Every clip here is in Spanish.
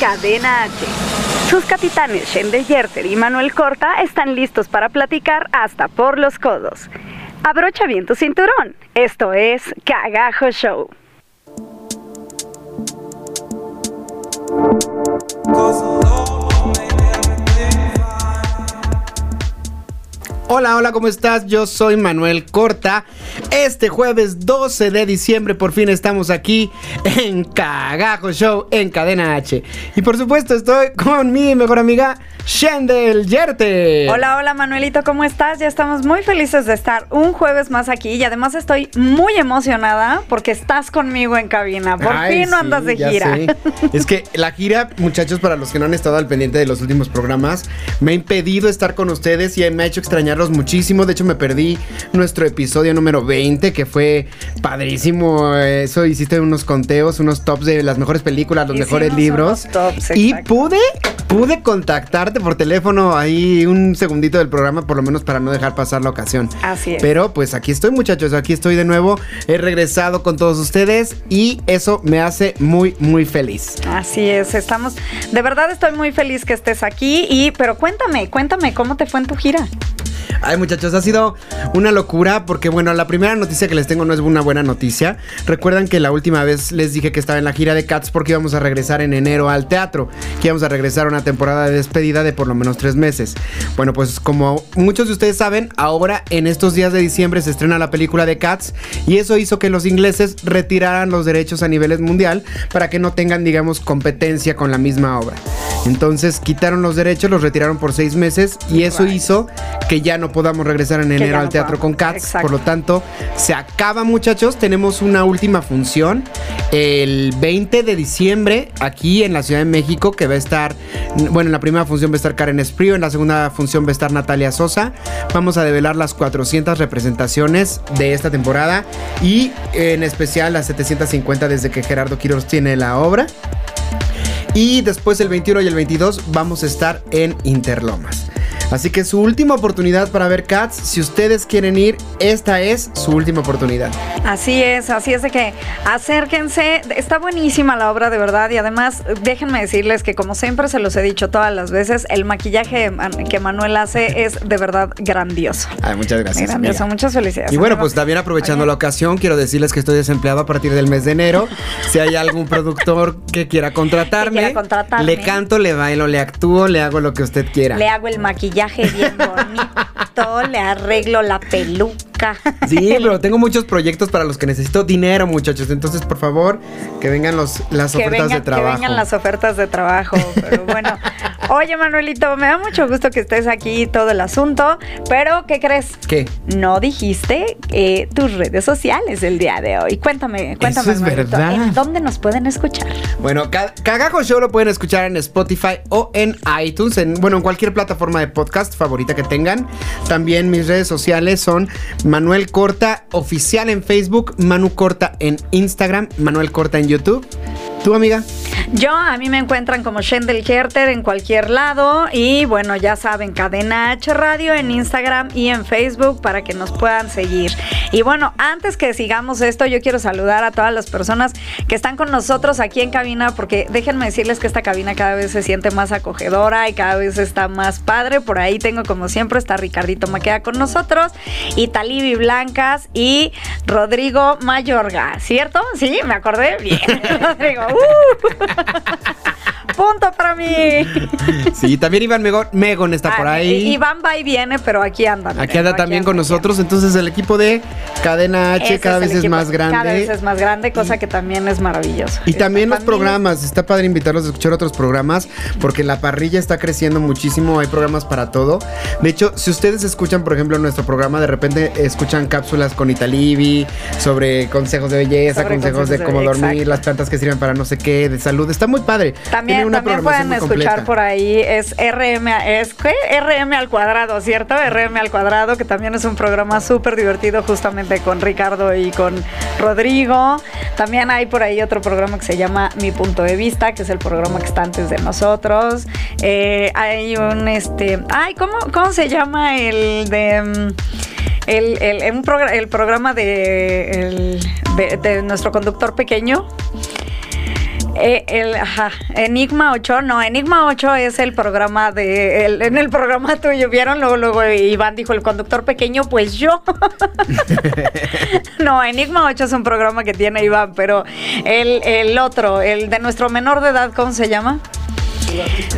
Cadena H. Sus capitanes Shende Yerter y Manuel Corta están listos para platicar hasta por los codos. Abrocha bien tu cinturón. Esto es Cagajo Show. Hola, hola, ¿cómo estás? Yo soy Manuel Corta. Este jueves 12 de diciembre por fin estamos aquí en Cagajo Show en Cadena H. Y por supuesto estoy con mi mejor amiga Shendel Yerte. Hola, hola Manuelito, ¿cómo estás? Ya estamos muy felices de estar un jueves más aquí y además estoy muy emocionada porque estás conmigo en cabina. Por fin no andas de gira. Es que la gira, muchachos, para los que no han estado al pendiente de los últimos programas, me ha impedido estar con ustedes y me ha hecho extrañarlos muchísimo. De hecho, me perdí nuestro episodio número 20, que fue padrísimo. Eso hiciste unos conteos, unos tops de las mejores películas, los mejores libros. Tops, y pude, pude contactarte por teléfono ahí un segundito del programa, por lo menos para no dejar pasar la ocasión. Así es. Pero pues aquí estoy, muchachos, aquí estoy de nuevo. He regresado con todos ustedes y eso me hace muy, muy feliz. Así es, estamos. De verdad estoy muy feliz que estés aquí y, pero cuéntame, cuéntame cómo te fue en tu gira. Ay, muchachos, ha sido una locura porque, bueno, la primera noticia que les tengo no es una buena noticia. Recuerdan que la última vez les dije que estaba en la gira de Cats porque íbamos a regresar en enero al teatro, que íbamos a regresar a una temporada de despedida de por lo menos tres meses. Bueno, pues como muchos de ustedes saben, ahora en estos días de diciembre se estrena la película de Cats y eso hizo que los ingleses retiraran los derechos a nivel mundial para que no tengan, digamos, competencia con la misma obra. Entonces quitaron los derechos, los retiraron por seis meses y eso hizo que ya no podamos regresar en enero al teatro con Cats. Por lo tanto, se acaba, muchachos. Tenemos una última función el 20 de diciembre aquí en la Ciudad de México, que va a estar, bueno, en la primera función va a estar Karen Esprío, en la segunda función va a estar Natalia Sosa. Vamos a develar las 400 representaciones de esta temporada y en especial las 750 desde que Gerardo Quiroz tiene la obra. Y después el 21 y el 22 vamos a estar en Interlomas. Así que su última oportunidad para ver Cats, si ustedes quieren ir, esta es su última oportunidad. Así es, así es de que acérquense. Está buenísima la obra de verdad y además déjenme decirles que como siempre se los he dicho todas las veces, el maquillaje que Manuel hace es de verdad grandioso. Ay, muchas gracias. Grandioso, muchas felicidades. Y bueno, pues también aprovechando la ocasión, quiero decirles que estoy desempleado a partir del mes de enero. Si hay algún productor que quiera contratarme, quiera contratarme. le canto, le bailo, le actúo, le hago lo que usted quiera. Le hago el maquillaje bien bonito, le arreglo la peluca. Sí, pero tengo muchos proyectos para los que necesito dinero, muchachos. Entonces, por favor, que vengan los, las ofertas de trabajo. Que vengan las ofertas de trabajo. Pero bueno, oye, Manuelito, me da mucho gusto que estés aquí todo el asunto. Pero, ¿qué crees? ¿Qué? No dijiste eh, tus redes sociales el día de hoy. Cuéntame, cuéntame. Eso es verdad. ¿En dónde nos pueden escuchar? Bueno, Cagajo Show lo pueden escuchar en Spotify o en iTunes, en, bueno, en cualquier plataforma de podcast favorita que tengan. También mis redes sociales son Manuel Corta Oficial en Facebook, Manu Corta en Instagram, Manuel Corta en YouTube. ¿Tu amiga? Yo, a mí me encuentran como Shendel Herter en cualquier lado. Y bueno, ya saben, Cadena H Radio en Instagram y en Facebook para que nos puedan seguir. Y bueno, antes que sigamos esto, yo quiero saludar a todas las personas que están con nosotros aquí en cabina, porque déjenme decirles que esta cabina cada vez se siente más acogedora y cada vez está más padre. Por ahí tengo, como siempre, está Ricardito Maqueda con nosotros, y Talibi Blancas y Rodrigo Mayorga, ¿cierto? Sí, me acordé bien, Rodrigo. Uh. Punto para mí. Sí, también Iván Megon, está por Ah, ahí. Iván va y viene, pero aquí anda. Aquí anda también con nosotros. Entonces el equipo de Cadena H Ese cada vez es más grande. Cada vez es más grande, cosa que también es maravilloso. Y también los programas, está padre invitarlos a escuchar otros programas porque la parrilla está creciendo muchísimo, hay programas para todo. De hecho, si ustedes escuchan, por ejemplo, nuestro programa, de repente escuchan cápsulas con Italibi sobre consejos de belleza, consejos de cómo de- dormir, exacto. las plantas que sirven para no sé qué, de salud. Está muy padre. También, una también pueden escuchar completa. por ahí, es RM, es ¿qué? RM al cuadrado, ¿cierto? RM al cuadrado, que también es un programa súper divertido justamente con Ricardo y con Rodrigo. También hay por ahí otro programa que se llama Mi Punto de Vista, que es el programa que está antes de nosotros. Eh, hay un, este, ay, ¿cómo, cómo se llama el de... mm, El, el, progr- el programa de, el- de- de nuestro conductor pequeño. Eh, el, ajá, Enigma 8, no, Enigma 8 es el programa de, el- en el programa tuyo, ¿vieron? Luego, luego Iván dijo, el conductor pequeño, pues yo. no, Enigma 8 es un programa que tiene Iván, pero el, el otro, el de nuestro menor de edad, ¿cómo se llama?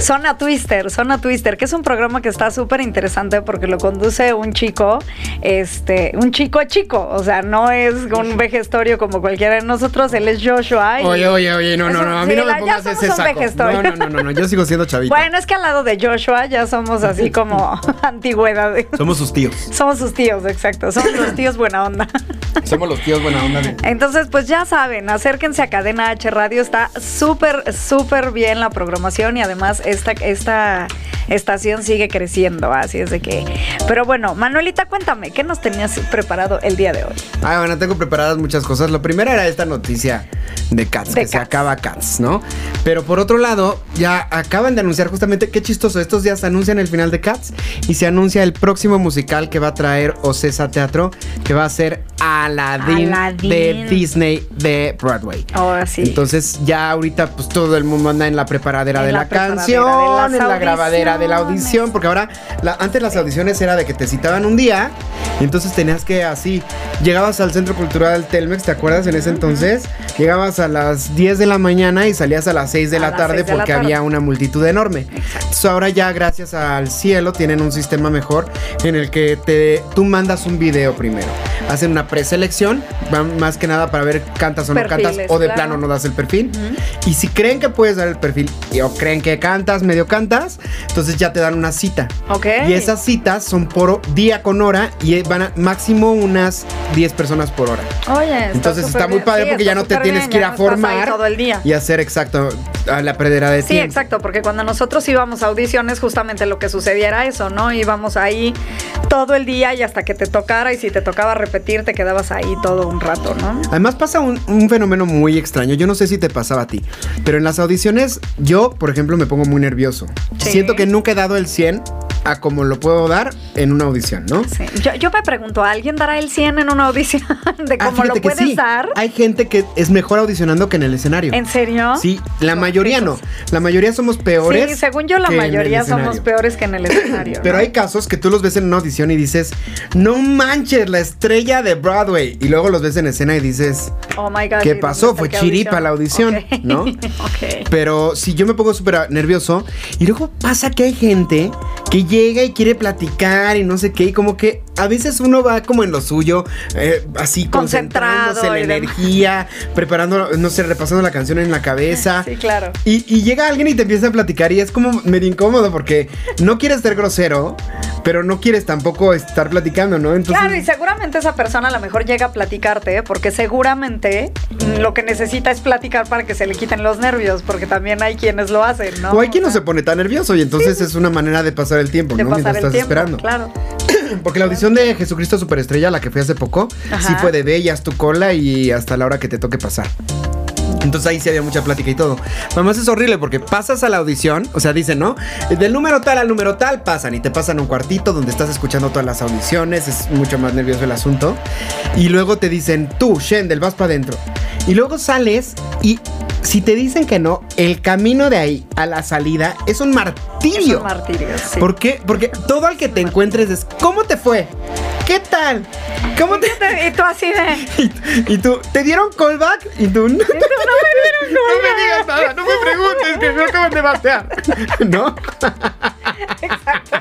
Zona Twister, Zona Twister, que es un programa que está súper interesante porque lo conduce un chico, este, un chico chico, o sea, no es un vejestorio como cualquiera de nosotros, él es Joshua. y- Oye, oye, oye, no, no, no, a sí, mí no me ya pongas somos ese saco. No, no, no, no, no, yo sigo siendo chavito. Bueno, es que al lado de Joshua ya somos así como antigüedades. Somos sus tíos. Somos sus tíos, exacto. Somos los tíos buena onda. Somos los tíos buena onda. Entonces, pues ya saben, acérquense a Cadena H Radio. Está súper, súper bien la programación y además esta, esta estación sigue creciendo. Así es de que. Pero bueno, Manuelita, cuéntame, ¿qué nos tenías preparado el día de hoy? Ah, bueno, tengo preparadas muchas cosas. Lo primero era esta noticia de Cats, De que se acaba Cats, ¿no? Pero por otro lado, ya acaban de anunciar justamente, qué chistoso, estos días anuncian el final de Cats y se anuncia el próximo musical que va a traer Ocesa Teatro, que va a ser Aladdin, Aladdin. de Disney de Broadway. Ahora sí. Entonces ya ahorita pues todo el mundo anda en la preparadera En de la canción, en la grabadera de la audición, porque ahora la- antes las audiciones era de que te citaban un día y entonces tenías que así, llegabas al Centro Cultural Telmex, ¿te acuerdas en ese entonces? Llegabas a las 10 de la mañana y salías a las 6 de A la tarde 6 de la porque tarde. había una multitud enorme. Entonces ahora ya gracias al cielo tienen un sistema mejor en el que te, tú mandas un video primero. Hacen una preselección, van más que nada para ver cantas o no cantas o de claro. plano no das el perfil. Y si creen que puedes dar el perfil o creen que cantas, medio cantas, entonces ya te dan una cita. Ok. Y esas citas son por día con hora y van a máximo unas 10 personas por hora. Oye, está Entonces está muy bien. padre Sí, porque ya no te tienes bien, que ir a formar todo el día. y hacer exacto a la perdera de Sí, tiempo. exacto, porque cuando nosotros íbamos a audiciones, justamente lo que sucedía era eso, ¿no? Íbamos ahí todo el día y hasta que te tocara, y si te tocaba repetir, te quedabas ahí todo un rato, ¿no? Además pasa un, un fenómeno muy extraño. Yo no sé si te pasaba a ti, pero en las audiciones yo, por ejemplo, me pongo muy nervioso. Sí. Siento que nunca he dado el 100 a como lo puedo dar en una audición, ¿no? Sí. Yo, yo me pregunto, ¿alguien dará el 100 en una audición de Ah, cómo lo puedes sí. dar? Hay gente que es mejor audicionando que en el escenario. ¿En serio? Sí, la No, mayoría no. La mayoría somos peores. Sí, según yo la mayoría somos peores que en el escenario. Pero ¿no? hay casos que tú los ves en una audición y dices, no manches, la estrella de Broadway. Y luego los ves en escena y dices, Oh my God. ¿Qué ¿y dónde pasó? Fue chiripa la audición, Ok. ¿no? ok. Pero si yo me pongo súper nervioso y luego pasa que hay gente que llega y quiere platicar y no sé qué, y como que a veces uno va como en lo suyo, eh, así Concentrado concentrándose la y demás. energía, preparando, no sé, repasando la canción en la cabeza. Sí, claro. Y, y llega alguien y te empieza a platicar y es como medio incómodo porque no quieres ser grosero, pero no quieres tampoco estar platicando, ¿no? Entonces, Claro, y seguramente esa persona a lo mejor llega a platicarte, ¿eh? porque seguramente lo que necesita es platicar para que se le quiten los nervios, porque también hay quienes lo hacen, ¿no? o hay quien no se pone tan nervioso y entonces es una manera de pasar el tiempo, de ¿no? Mientras estás tiempo, esperando. claro. Porque la audición de Jesucristo Superestrella, la que fui hace poco, Ajá. sí fue de bellas tu cola y hasta la hora que te toque pasar. Entonces ahí sí había mucha plática y todo. Además es horrible porque pasas a la audición, o sea, dicen, ¿no? Del número tal al número tal pasan y te pasan a un cuartito donde estás escuchando todas las audiciones, es mucho más nervioso el asunto. Y luego te dicen, tú, Shendel, vas para adentro. Y luego sales y si te dicen que no, el camino de ahí a la salida es un Es martirio. un martirio, sí. ¿Por qué? Porque todo al que te encuentres es, ¿cómo te fue? ¿Qué tal? ¿Cómo te...? Y tú así de... Y, y tú, ¿te dieron callback? Y tú, no, No me dieron no me digas nada, no me preguntes, que me acaban de batear. ¿No? Exacto,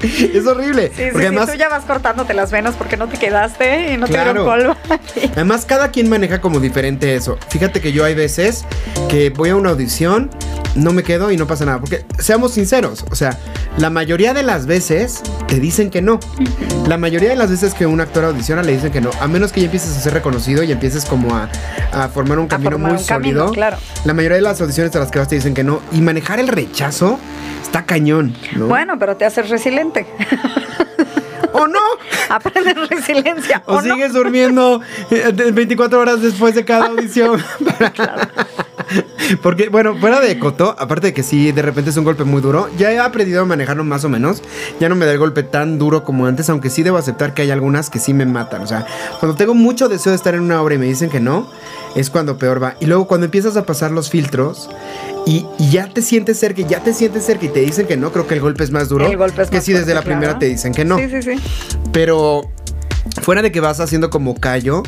sí. Es horrible. Sí, sí, porque sí, además, tú ya vas cortándote las venas porque no te quedaste y no Claro. te dieron polvo. además, cada quien maneja como diferente eso. Fíjate que yo hay veces que voy a una audición, no me quedo y no pasa nada. Porque seamos sinceros, o sea, la mayoría de las veces te dicen que no. La mayoría de las veces que un actor audiciona le dicen que no. A menos que ya empieces a ser reconocido y empieces como a, a formar un camino formar muy un camino, sólido. claro. La mayoría de las audiciones a las que vas te dicen que no. Y manejar el rechazo está cañón, ¿no? Bueno, pero te haces resiliente. ¿O no? Aprendes resiliencia. O, ¿o no? sigues durmiendo eh, de- 24 horas después de cada audición. Porque, bueno, fuera de Coto, aparte de que sí, de repente es un golpe muy duro, ya he aprendido a manejarlo más o menos. Ya no me da el golpe tan duro como antes, aunque sí debo aceptar que hay algunas que sí me matan. O sea, cuando tengo mucho deseo de estar en una obra y me dicen que no, es cuando peor va. Y luego cuando empiezas a pasar los filtros y, y ya te sientes cerca, y ya te sientes cerca y te dicen que no, creo que el golpe es más duro. El golpe es que más si desde la primera te dicen que no. Sí, sí, sí. Pero fuera de que vas haciendo como callo,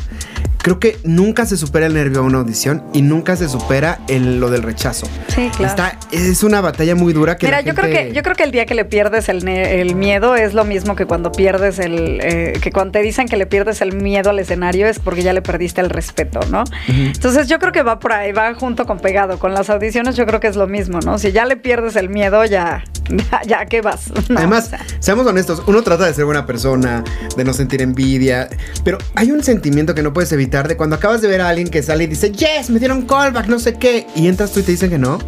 creo que nunca se supera el nervio a una audición y nunca se supera el, lo del rechazo. Sí, claro. Está, es una batalla muy dura que Mira, la yo creo que yo creo que el día que le pierdes el, el miedo es lo mismo que cuando pierdes el eh, que cuando te dicen que le pierdes el miedo al escenario es porque ya le perdiste el respeto, ¿no? Entonces yo creo que va por ahí, va junto con pegado. Con las audiciones yo creo que es lo mismo, ¿no? Si ya le pierdes el miedo, ya ya, ya ¿qué vas? No, Además, o sea, seamos honestos, uno trata de ser buena persona, de no sentir envidia, pero hay un sentimiento que no puedes evitar de cuando acabas de ver a alguien que sale y dice, yes, me dieron callback, no sé qué, y entras tú y te dicen que no.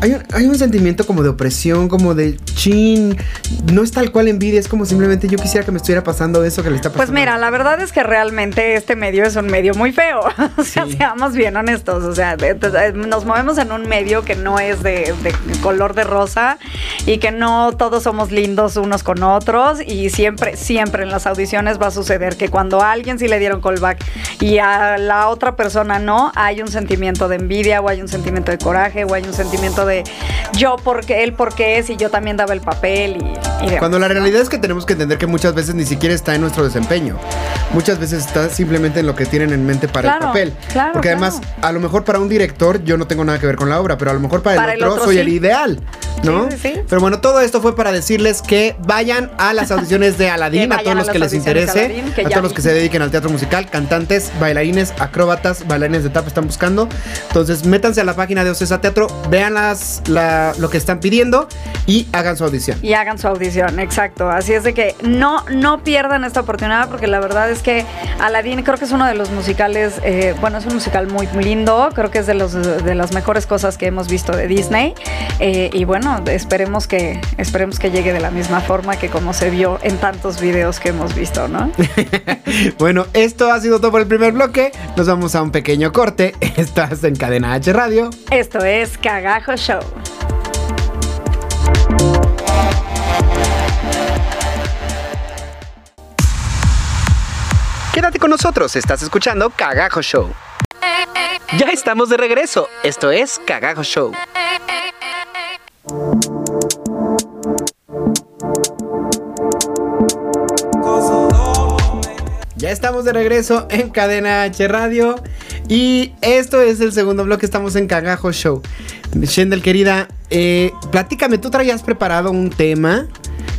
Hay un, hay un sentimiento como de opresión, como de chin, no es tal cual envidia, es como simplemente yo quisiera que me estuviera pasando eso que le está pasando. Pues mira, la verdad es que realmente este medio es un medio muy feo. O sea, Sí. seamos bien honestos. O sea, nos movemos en un medio que no es de, de color de rosa y que no todos somos lindos unos con otros. Y siempre, siempre en las audiciones va a suceder que cuando a alguien sí le dieron callback y a la otra persona no, hay un sentimiento de envidia o hay un sentimiento de coraje o hay un sentimiento de yo porque él porque es y yo también daba el papel y, y demás, Cuando la ¿no? realidad es que tenemos que entender que muchas veces ni siquiera está en nuestro desempeño. Muchas veces está simplemente en lo que tienen en mente para el papel. claro, Porque además, a lo mejor para un director yo no tengo nada que ver con la obra, pero a lo mejor para, Para el el otro, otro soy sí. el ideal, ¿no? Sí, sí, sí. Pero bueno, todo esto fue para decirles que vayan a las audiciones de Que Aladdin, a todos los que les interese, que a todos los que se dediquen al teatro musical, cantantes, bailarines, acróbatas, bailarines de tap están buscando. Entonces, métanse a la página de Ocesa Teatro, vean las, la- lo que están pidiendo y hagan su audición. y hagan su audición, exacto. Así es de que no, no pierdan esta oportunidad porque la verdad es que Aladdin creo que es uno de los musicales, eh, bueno, es un musical muy lindo, creo que es de, los, de las mejores cosas que hemos visto de Disney eh, y bueno, esperemos que, esperemos que llegue de la misma forma que como se vio en tantos videos que hemos visto, ¿no? Bueno, esto ha sido todo por el primer bloque. Nos vamos a un pequeño corte. Estás en Cadena H Radio. Esto es Cagajo Show. Quédate con nosotros, estás escuchando Cagajo Show. Ya estamos de regreso. Esto es Cagajo Show. Ya estamos de regreso en Cadena H Radio. Y esto es el segundo bloque, estamos en Cagajo Show. Shendel, querida, eh, platícame, tú traías preparado un tema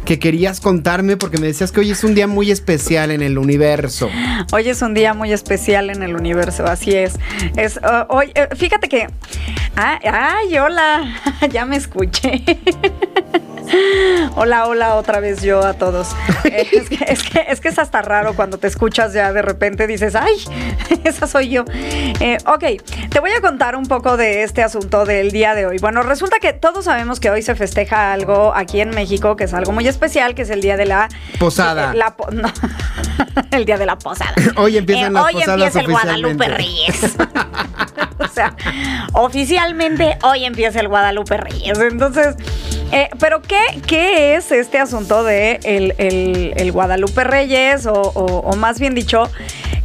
que querías contarme porque me decías que hoy es un día muy especial en el universo. Hoy es un día muy especial en el universo, así es. Es uh, hoy, eh, fíjate que. Ah, ay, hola, ya me escuché. Hola, hola, otra vez yo a todos. Eh, es, que, es, que, es que es hasta raro cuando te escuchas ya de repente dices, ay, esa soy yo. Eh, ok, te voy a contar un poco de este asunto del día de hoy. Bueno, resulta que todos sabemos que hoy se festeja algo aquí en México que es algo muy especial, que es el día de la Posada. la no. el día de la posada. Hoy empiezan las hoy posadas empieza el Guadalupe. Reyes. o sea, oficialmente hoy empieza el Guadalupe Reyes. Entonces, eh, pero ¿qué, ¿qué es este asunto de el, el- el Guadalupe Reyes? O, más bien dicho,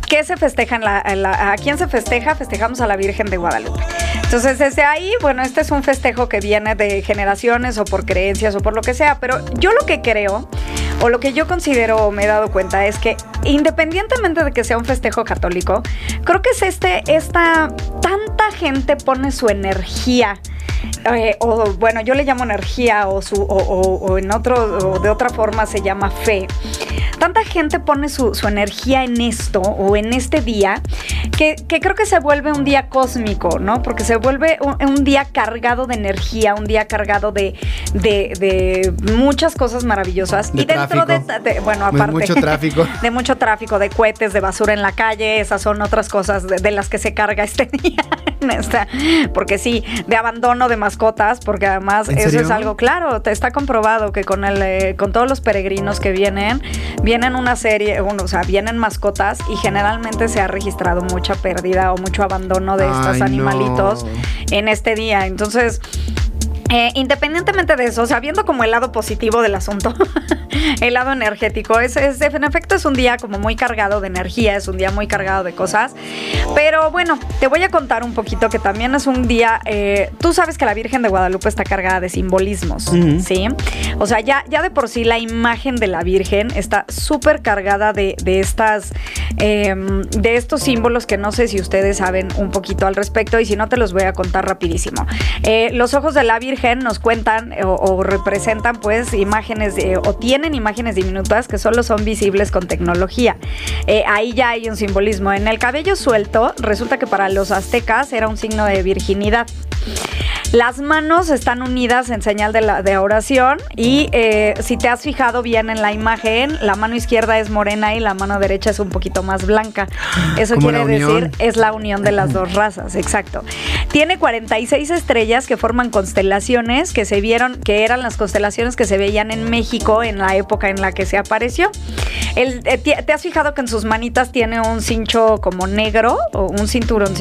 ¿qué se festeja en la- ¿A quién se festeja? Festejamos a la Virgen de Guadalupe. Entonces, desde ahí, bueno, este es un festejo que viene de generaciones o por creencias o por lo que sea, pero yo lo que creo o lo que yo considero o me he dado cuenta es que independientemente de que sea un festejo católico, creo que es este, esta tanta gente pone su energía eh, o bueno, yo le llamo energía o, su, o, en otro, o de otra forma se llama fe. Tanta gente pone su, energía en esto o en este día que, creo que se vuelve un día cósmico, ¿no? Porque se vuelve un, día cargado de energía, un día cargado de, de, muchas cosas maravillosas. y dentro de, bueno, aparte. De mucho tráfico. De mucho tráfico, de cohetes, de basura en la calle, esas son otras cosas de, las que se carga este día. porque sí, de abandono de mascotas, porque además eso es algo claro, te está comprobado que con el eh, con todos los peregrinos que vienen, vienen una serie, o sea, vienen mascotas y generalmente se ha registrado mucha pérdida o mucho abandono de estos animalitos en este día. Entonces, eh, independientemente de eso, o sea, viendo como el lado positivo del asunto, el lado energético, es, es, en efecto es un día como muy cargado de energía, es un día muy cargado de cosas. Pero bueno, te voy a contar un poquito que también es un día, eh, tú sabes que la Virgen de Guadalupe está cargada de simbolismos, ¿sí? O sea, ya, ya de por sí la imagen de la Virgen está súper cargada de, de estas, em, de estos símbolos que no sé si ustedes saben un poquito al respecto y si no te los voy a contar rapidísimo. Eh, los ojos de la Virgen nos cuentan o, representan pues imágenes o tienen imágenes diminutas que solo son visibles con tecnología. Eh, ahí ya hay un simbolismo. En el cabello suelto resulta que para los aztecas era un signo de virginidad. Las manos están unidas en señal de, la, de oración y eh, si te has fijado bien en la imagen, la mano izquierda es morena y la mano derecha es un poquito más blanca. Eso quiere decir es la unión de las dos razas, exacto. Tiene 46 estrellas que forman constelaciones que se vieron, que eran las constelaciones que se veían en México en la época en la que se apareció. El, eh, ¿Te has fijado que en sus manitas tiene un cincho como negro o un cinturón,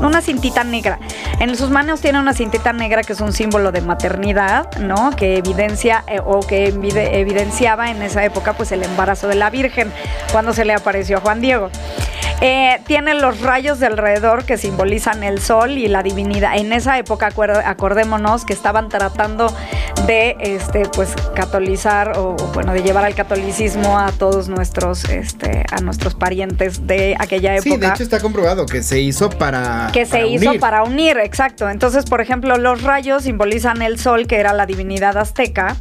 una cintita negra? En sus manos tiene una cintita negra que es un símbolo de maternidad, ¿no? Que evidencia eh, o que evidenciaba en esa época pues el embarazo de la Virgen cuando se le apareció a Juan Diego. Eh, tiene los rayos de alrededor que simbolizan el sol y la divinidad. En esa época, acordémonos que estaban tratando de este, pues, catolizar o, bueno, de llevar al catolicismo a todos nuestros, este, a nuestros parientes de aquella época. Sí, de hecho está comprobado que se hizo para. Que se hizo para unir, exacto. Entonces, por ejemplo, los rayos simbolizan el sol, que era la divinidad azteca.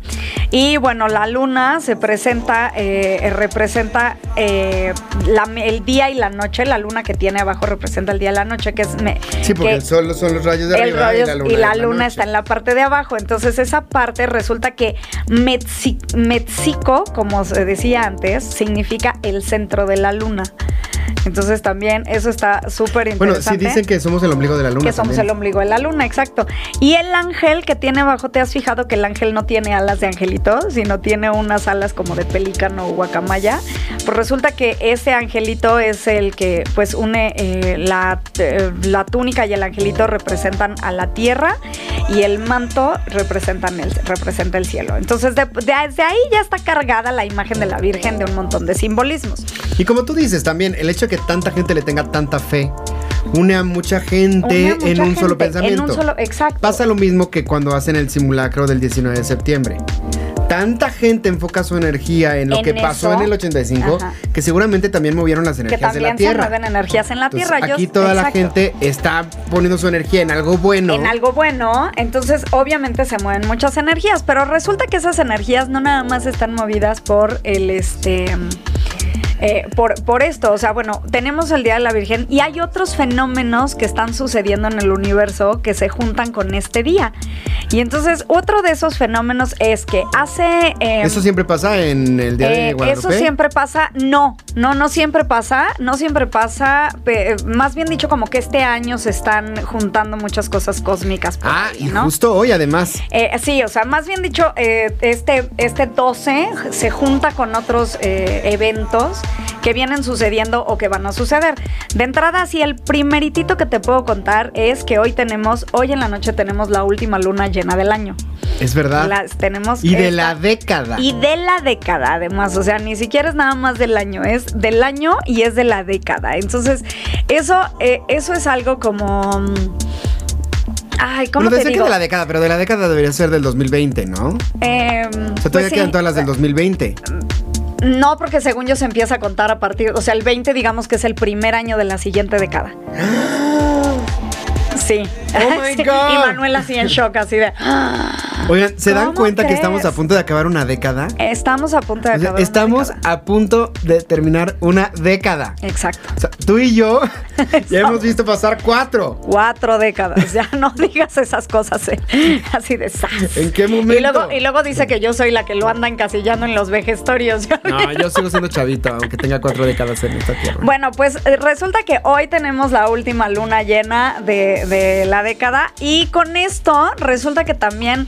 Y bueno, la luna se presenta, eh, representa eh, el día y la noche la luna que tiene abajo representa el día y la noche, que es... sí, porque el sol son los rayos de arriba y la luna, está en la parte de abajo. Entonces esa parte resulta que Mexico, como se decía antes, significa el centro de la luna. Entonces también eso está súper interesante. Bueno, sí dicen que somos el ombligo de la luna. Que somos el ombligo de la luna, exacto. Y el ángel que tiene abajo, ¿te has fijado que el ángel no tiene alas de angelito, sino tiene unas alas como de pelícano o guacamaya? Pues resulta que ese angelito es el que pues une eh, la, eh, la, túnica y el angelito representan a la tierra y el manto representan el, representa el cielo. Entonces desde ahí ya está cargada la imagen de la Virgen de un montón de simbolismos. Y como tú dices también, el hecho de que tanta gente le tenga tanta fe une a mucha gente en un solo pensamiento. En un solo, exacto. Pasa lo mismo que cuando hacen el simulacro del 19 de septiembre tanta gente enfoca su energía en lo que pasó en el 85 que seguramente también movieron las energías de la Tierra. Se mueven energías en la Tierra. Aquí toda la gente está poniendo su energía en algo bueno. En algo bueno, entonces obviamente se mueven muchas energías, pero resulta que esas energías no nada más están movidas por el este eh, por, por esto. O sea, bueno, tenemos el Día de la Virgen y hay otros fenómenos que están sucediendo en el universo que se juntan con este día. Y entonces, otro de esos fenómenos es que hace. Em, ¿Eso siempre pasa en el Día de eh, Guadalupe? Eso siempre pasa. No, no, no siempre pasa. No siempre pasa. más bien dicho, como que este año se están juntando muchas cosas cósmicas. ah, y justo hoy, además. Eh, sí, o sea, más bien dicho, este, este 12 se junta con otros eventos que vienen sucediendo o que van a suceder. De entrada, sí, el primeritito que te puedo contar es que hoy tenemos, hoy en la noche tenemos la última luna llena del año. Es verdad. Las tenemos. Y de la década. Y de la década, además. O sea, ni siquiera es nada más del año, es del año y es de la década. Entonces, eso, eh, eso es algo como. Mm, ay, ¿cómo te digo? que de la década, pero de la década debería ser del 2020, ¿no? Eh, o sea, todavía pues quedan todas las del 2020. No, porque según yo se empieza a contar a partir, o sea, el 20 digamos que es el primer año de la siguiente década. Sí. Oh my Sí. God. Y Manuel así en shock, así de. "Ah". Oigan, ¿se dan ¿Cómo cuenta que estamos a punto de acabar una década? Estamos a punto de O sea, acabar. una estamos década. a punto de terminar una década. Exacto. O sea, tú y yo ya hemos visto pasar cuatro. Cuatro décadas. Ya no digas esas cosas eh, así de sas. ¿En qué Y momento? luego, y luego dice que yo soy la que lo anda encasillando en los vejestorios. No, yo sigo siendo chavito, aunque tenga cuatro décadas en esta tierra. Bueno, pues eh, resulta que hoy tenemos la última luna llena de, de la década y con esto resulta que también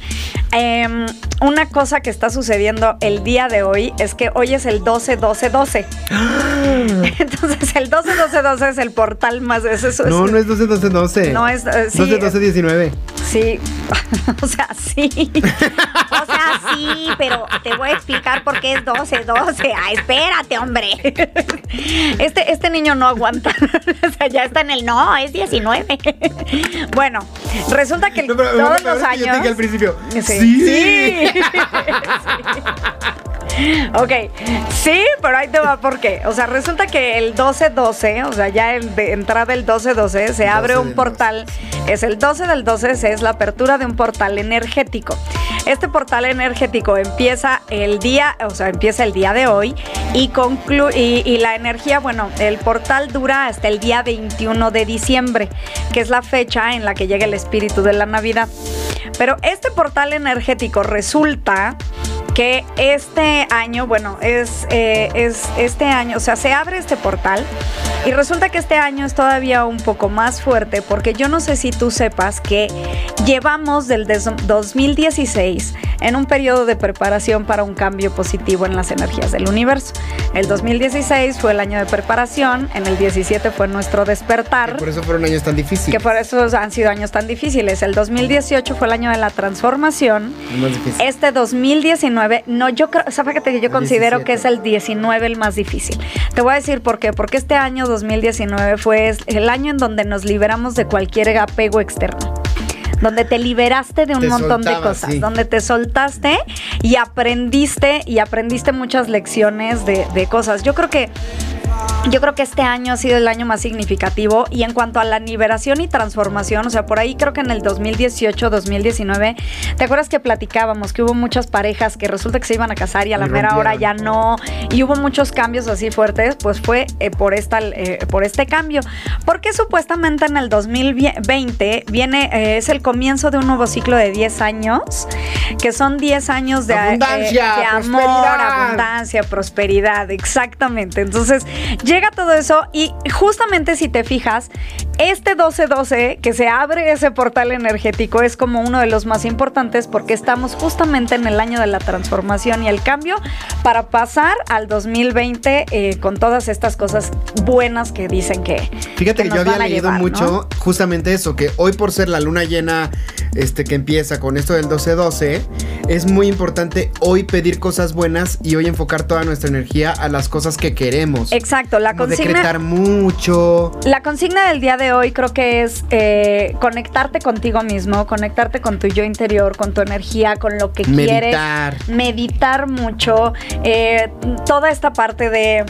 em, una cosa que está sucediendo el día de hoy es que hoy es el 12-12-12. Entonces el 12-12-12 es el portal más... es- es- no, no es 12, 12, 12. No es, eh, sí, 12, 12, 19. Sí, o sea, sí. O sea, sí, pero te voy a explicar por qué es 12, 12. Ah, espérate, hombre. Este, este niño no aguanta. O sea, ya está en el. No, es 19. Bueno, resulta que No, pero- todos pero los Yo años. dije al principio. Sí. Sí. Sí. Ok, sí, pero ahí te va por qué. O sea, resulta que el 12-12, o sea, ya el de entrada el 12-12, se abre 12 un portal. Es el 12 del 12, es la apertura de un portal energético. Este portal energético empieza el día, o sea, empieza el día de hoy y concluye. Y, y la energía, bueno, el portal dura hasta el día 21 de diciembre, que es la fecha en la que llega el espíritu de la Navidad. Pero este portal energético resulta que este año, bueno, es, eh, es este año, o sea, se abre este portal y resulta que este año es todavía un poco más fuerte porque yo no sé si tú sepas que llevamos del des- 2016 en un periodo de preparación para un cambio positivo en las energías del universo. El 2016 fue el año de preparación, en el 17 fue nuestro despertar. Por eso fueron años tan difíciles. Que por eso han sido años tan difíciles. El 2018 fue el año de la transformación. Este 2019, no, yo creo, ¿sabes que yo considero 17. que es el 19 el más difícil? Te voy a decir por qué. Porque este año 2019 fue el año en donde nos liberamos de cualquier apego externo. Donde te liberaste de un Te montón de cosas, sí. donde te soltaste y aprendiste y aprendiste muchas lecciones de, de cosas. Yo creo que yo creo que este año ha sido el año más significativo y en cuanto a la liberación y transformación, o sea, por ahí creo que en el 2018, 2019, ¿te acuerdas que platicábamos que hubo muchas parejas que resulta que se iban a casar y a la mera hora ya no y hubo muchos cambios así fuertes? Pues fue eh, por esta eh, por este cambio, porque supuestamente en el 2020 viene eh, es el comienzo de un nuevo ciclo de 10 años, que son 10 años de, Abundancia, de amor, prosperidad. abundancia, prosperidad, exactamente. Entonces, llega todo eso y justamente si te fijas, este 12-12 que se abre ese portal energético es como uno de los más importantes porque estamos justamente en el año de la transformación y el cambio para pasar al 2020 eh, con todas estas cosas buenas que dicen que Fíjate que, yo había leído llevar, mucho ¿no? justamente eso, que hoy por ser la luna llena este, que empieza con esto del 12-12, es muy importante hoy pedir cosas buenas y hoy enfocar toda nuestra energía a las cosas que queremos. Exacto, la Como consigna decretar mucho. La consigna del día de hoy creo que es eh, conectarte contigo mismo, conectarte con tu yo interior, con tu energía, con lo que Meditar. quieres. Meditar mucho. eh, toda esta parte de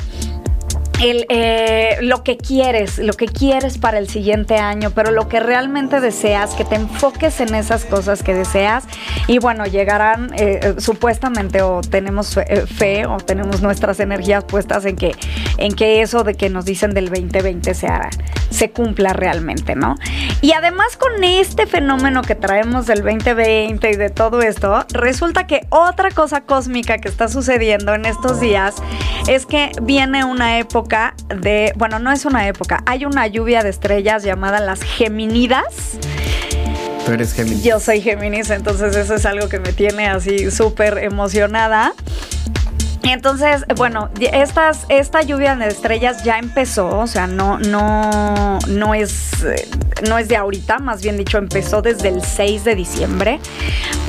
eh, lo que quieres, lo que quieres para el siguiente año, pero lo que realmente deseas, que te enfoques en esas cosas que deseas y bueno, llegarán eh, eh, supuestamente o tenemos fe, fe o tenemos nuestras energías puestas en que, en que eso de que nos dicen del 2020 se hará, se cumpla realmente, ¿no? Y además con este fenómeno que traemos del 2020 y de todo esto, resulta que otra cosa cósmica que está sucediendo en estos días es que viene una época de, bueno, no es una época, hay una lluvia de estrellas llamada las Geminidas. Tú eres Géminis. Yo soy Géminis, entonces eso es algo que me tiene así súper emocionada. Entonces, bueno, esta lluvia de estrellas ya empezó, o sea, no, no, no es, eh, no es de ahorita, más bien dicho, empezó desde el 6 de diciembre,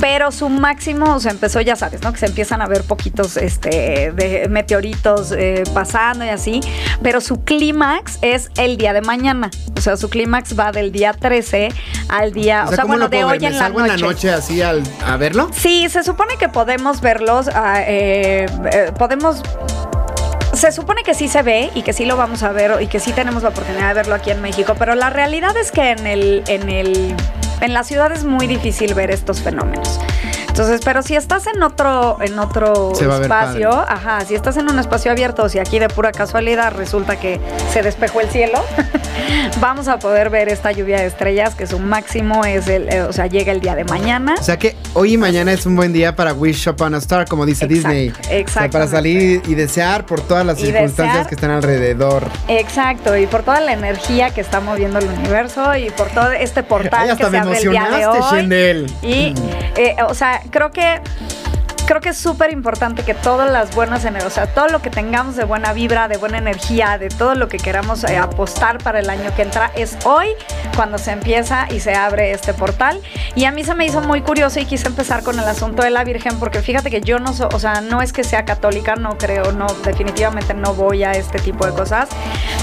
pero su máximo, o sea, empezó, ya sabes, ¿no? Que se empiezan a ver poquitos este, de meteoritos eh, pasando y así, pero su clímax es el día de mañana, o sea, su clímax va del día 13 al día, o sea, ¿cómo bueno, de hoy en la salgo en la noche así al, a verlo? Sí, se supone que podemos verlos, ah, eh, eh, podemos... se supone que sí se ve y que sí lo vamos a ver y que sí tenemos la oportunidad de verlo aquí en México, pero la realidad es que en el, en el, en la ciudad es muy difícil ver estos fenómenos. Entonces, pero si estás en otro, en otro espacio, ajá, si estás en un espacio abierto, o si aquí de pura casualidad resulta que se despejó el cielo, vamos a poder ver esta lluvia de estrellas, que su máximo es el, eh, o sea, llega el día de mañana. O sea que hoy y mañana es un buen día para wish upon a star, como dice Exacto, Disney. O sea, para salir y desear por todas las Y circunstancias desear. que están alrededor. Exacto, y por toda la energía que está moviendo el universo y por todo este portal Ay, que hasta se me abre el día de hoy. Shendel. Y, eh, o sea, creo que creo que es súper importante que todas las buenas energías, o sea, todo lo que tengamos de buena vibra, de buena energía, de todo lo que queramos eh, apostar para el año que entra, es hoy cuando se empieza y se abre este portal. Y a mí se me hizo muy curioso y quise empezar con el asunto de la Virgen, porque fíjate que yo no, so- o sea, no es que sea católica, no creo, no, definitivamente no voy a este tipo de cosas,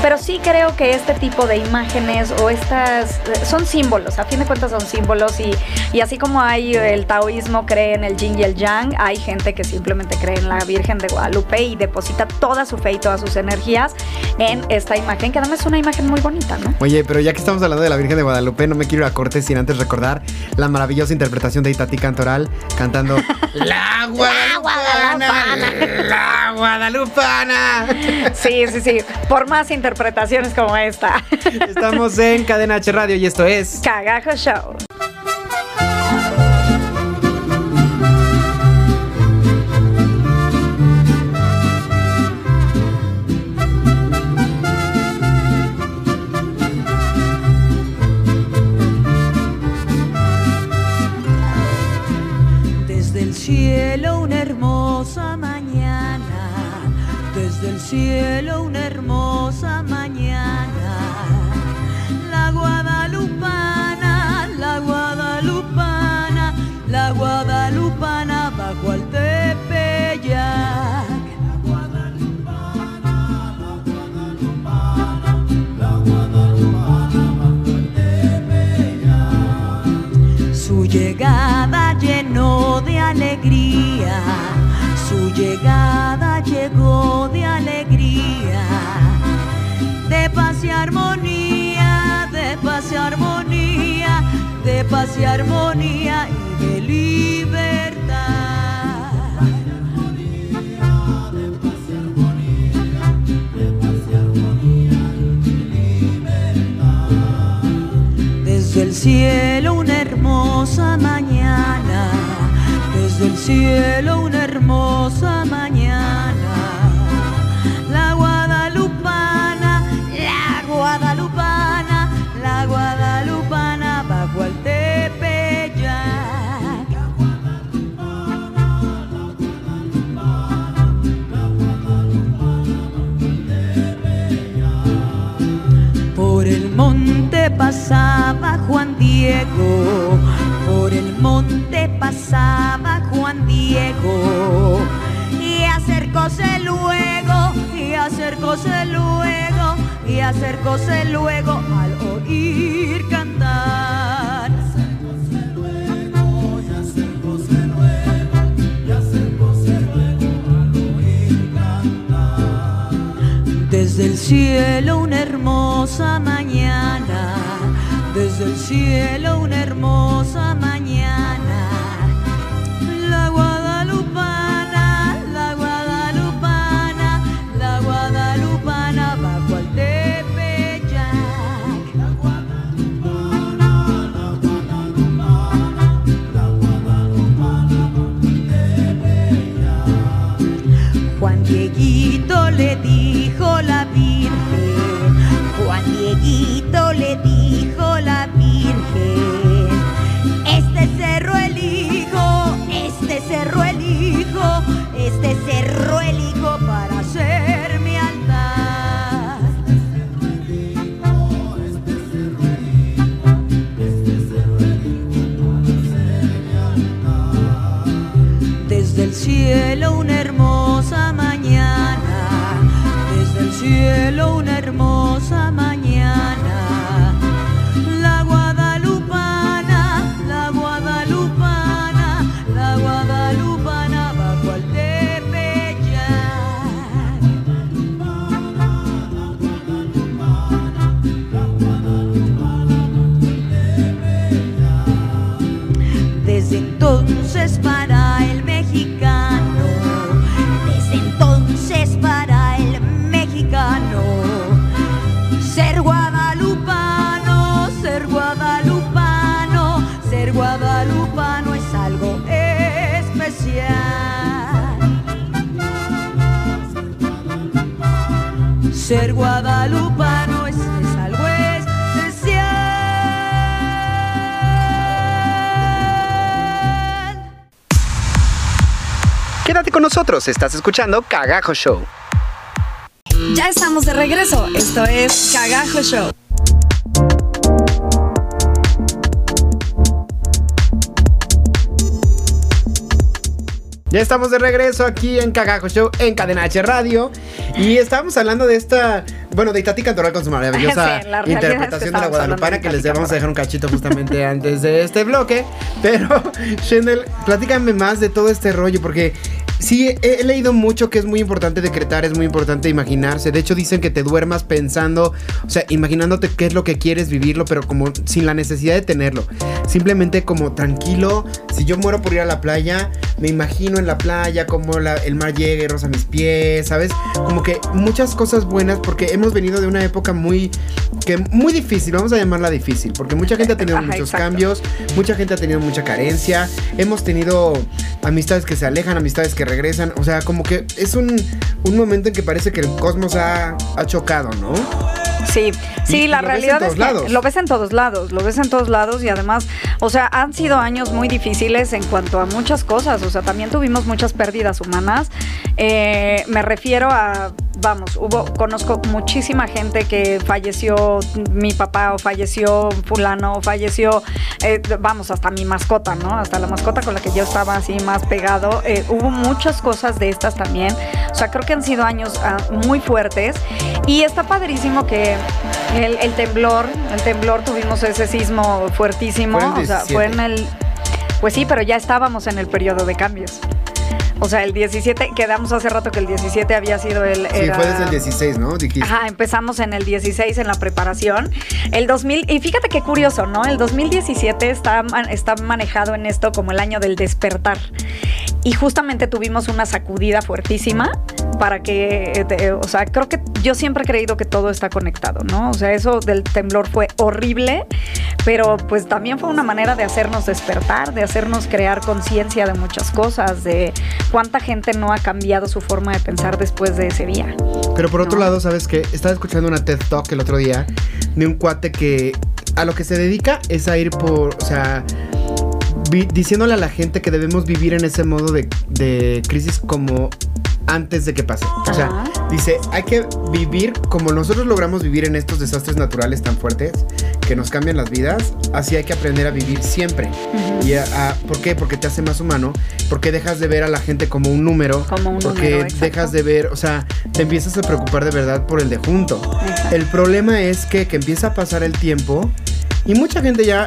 pero sí creo que este tipo de imágenes o estas, eh, son símbolos, a fin de cuentas son símbolos y, y así como hay el taoísmo cree en el yin y el yang, hay gente que simplemente cree en la Virgen de Guadalupe y deposita toda su fe y todas sus energías en esta imagen, que además es una imagen muy bonita, ¿no? Oye, pero ya que estamos hablando de la Virgen de Guadalupe, no me quiero ir a corte sin antes recordar la maravillosa interpretación de Itati Cantoral cantando La Guadalupana. La Guadalupana. Sí, sí, sí, por más interpretaciones como esta. Estamos en Cadena H Radio y esto es Cagajo Show. De paz y armonía y de libertad. Desde el cielo una hermosa mañana, desde el cielo una hermosa mañana. Pasaba Juan Diego, por el monte pasaba Juan Diego. Y acercóse luego, y acercóse luego, y acercóse luego al oír cantar. Desde el cielo una hermosa mañana, desde el cielo una hermosa. Ser guadalupano es, es algo especial. Quédate con nosotros, estás escuchando Cagajo Show. Ya estamos de regreso. Esto es Cagajo Show. Ya estamos de regreso aquí en Cagajo Show en Cadena H Radio. Y estábamos hablando de esta, bueno, de Itati Cantoral con su maravillosa Sí, interpretación de la Guadalupana, de que les vamos a dejar un cachito justamente antes de este bloque. Pero, Shendel, platícame más de todo este rollo, porque sí, he, he leído mucho que es muy importante decretar, es muy importante imaginarse. De hecho, dicen que te duermas pensando, o sea, imaginándote qué es lo que quieres vivirlo, pero como sin la necesidad de tenerlo. Simplemente como tranquilo. Si yo muero por ir a la playa, me imagino en la playa como la- el mar llega y roza mis pies, ¿sabes? Como que muchas cosas buenas porque hemos venido de una época muy que muy difícil, vamos a llamarla difícil, porque mucha gente ha tenido Ajá, muchos exacto. cambios, mucha gente ha tenido mucha carencia, hemos tenido amistades que se alejan, amistades que regresan, o sea, como que es un, un momento en que parece que el cosmos ha, ha chocado, ¿no? Sí, sí, Y la en realidad es que lados. lo ves en todos lados, lo ves en todos lados y además, o sea, han sido años muy difíciles en cuanto a muchas cosas, o sea, también tuvimos muchas pérdidas humanas. Eh, me refiero a, vamos, hubo, conozco muchísima gente que falleció, mi papá o falleció fulano o falleció, eh, vamos, hasta mi mascota, ¿no? Hasta la mascota con la que yo estaba así más pegado. Eh, hubo muchas cosas de estas también. O sea, creo que han sido años ah, muy fuertes y está padrísimo que el, el temblor, el temblor tuvimos ese sismo fuertísimo, Fue o sea, fue 17. en el pues sí, pero ya estábamos en el periodo de cambios. O sea, el 17, quedamos hace rato que el 17 había sido el... Sí, era- fue desde el 16, ¿no? Dijiste. Ajá, empezamos en el 16 en la preparación. El 2000, y fíjate qué curioso, ¿no? El 2017 está, está manejado en esto como el año del despertar. Y justamente tuvimos una sacudida fuertísima para que, eh, o sea, creo que yo siempre he creído que todo está conectado, ¿no? O sea, eso del temblor fue horrible, pero pues también fue una manera de hacernos despertar, de hacernos crear conciencia de muchas cosas, de cuánta gente no ha cambiado su forma de pensar después de ese día. Pero por otro No. lado, ¿sabes qué? Estaba escuchando una TED Talk el otro día de un cuate que a lo que se dedica es a ir por, o sea, diciéndole a la gente que debemos vivir en ese modo de, de crisis como antes de que pase. O sea, Ajá. dice, hay que vivir como nosotros logramos vivir en estos desastres naturales tan fuertes que nos cambian las vidas, así hay que aprender a vivir siempre. Y a- a- ¿Por qué? Porque te hace más humano, porque dejas de ver a la gente como un número, Como un porque número, dejas de ver, o sea, te empiezas a preocupar de verdad por el de junto. Exacto. El problema es que, que empieza a pasar el tiempo y mucha gente ya,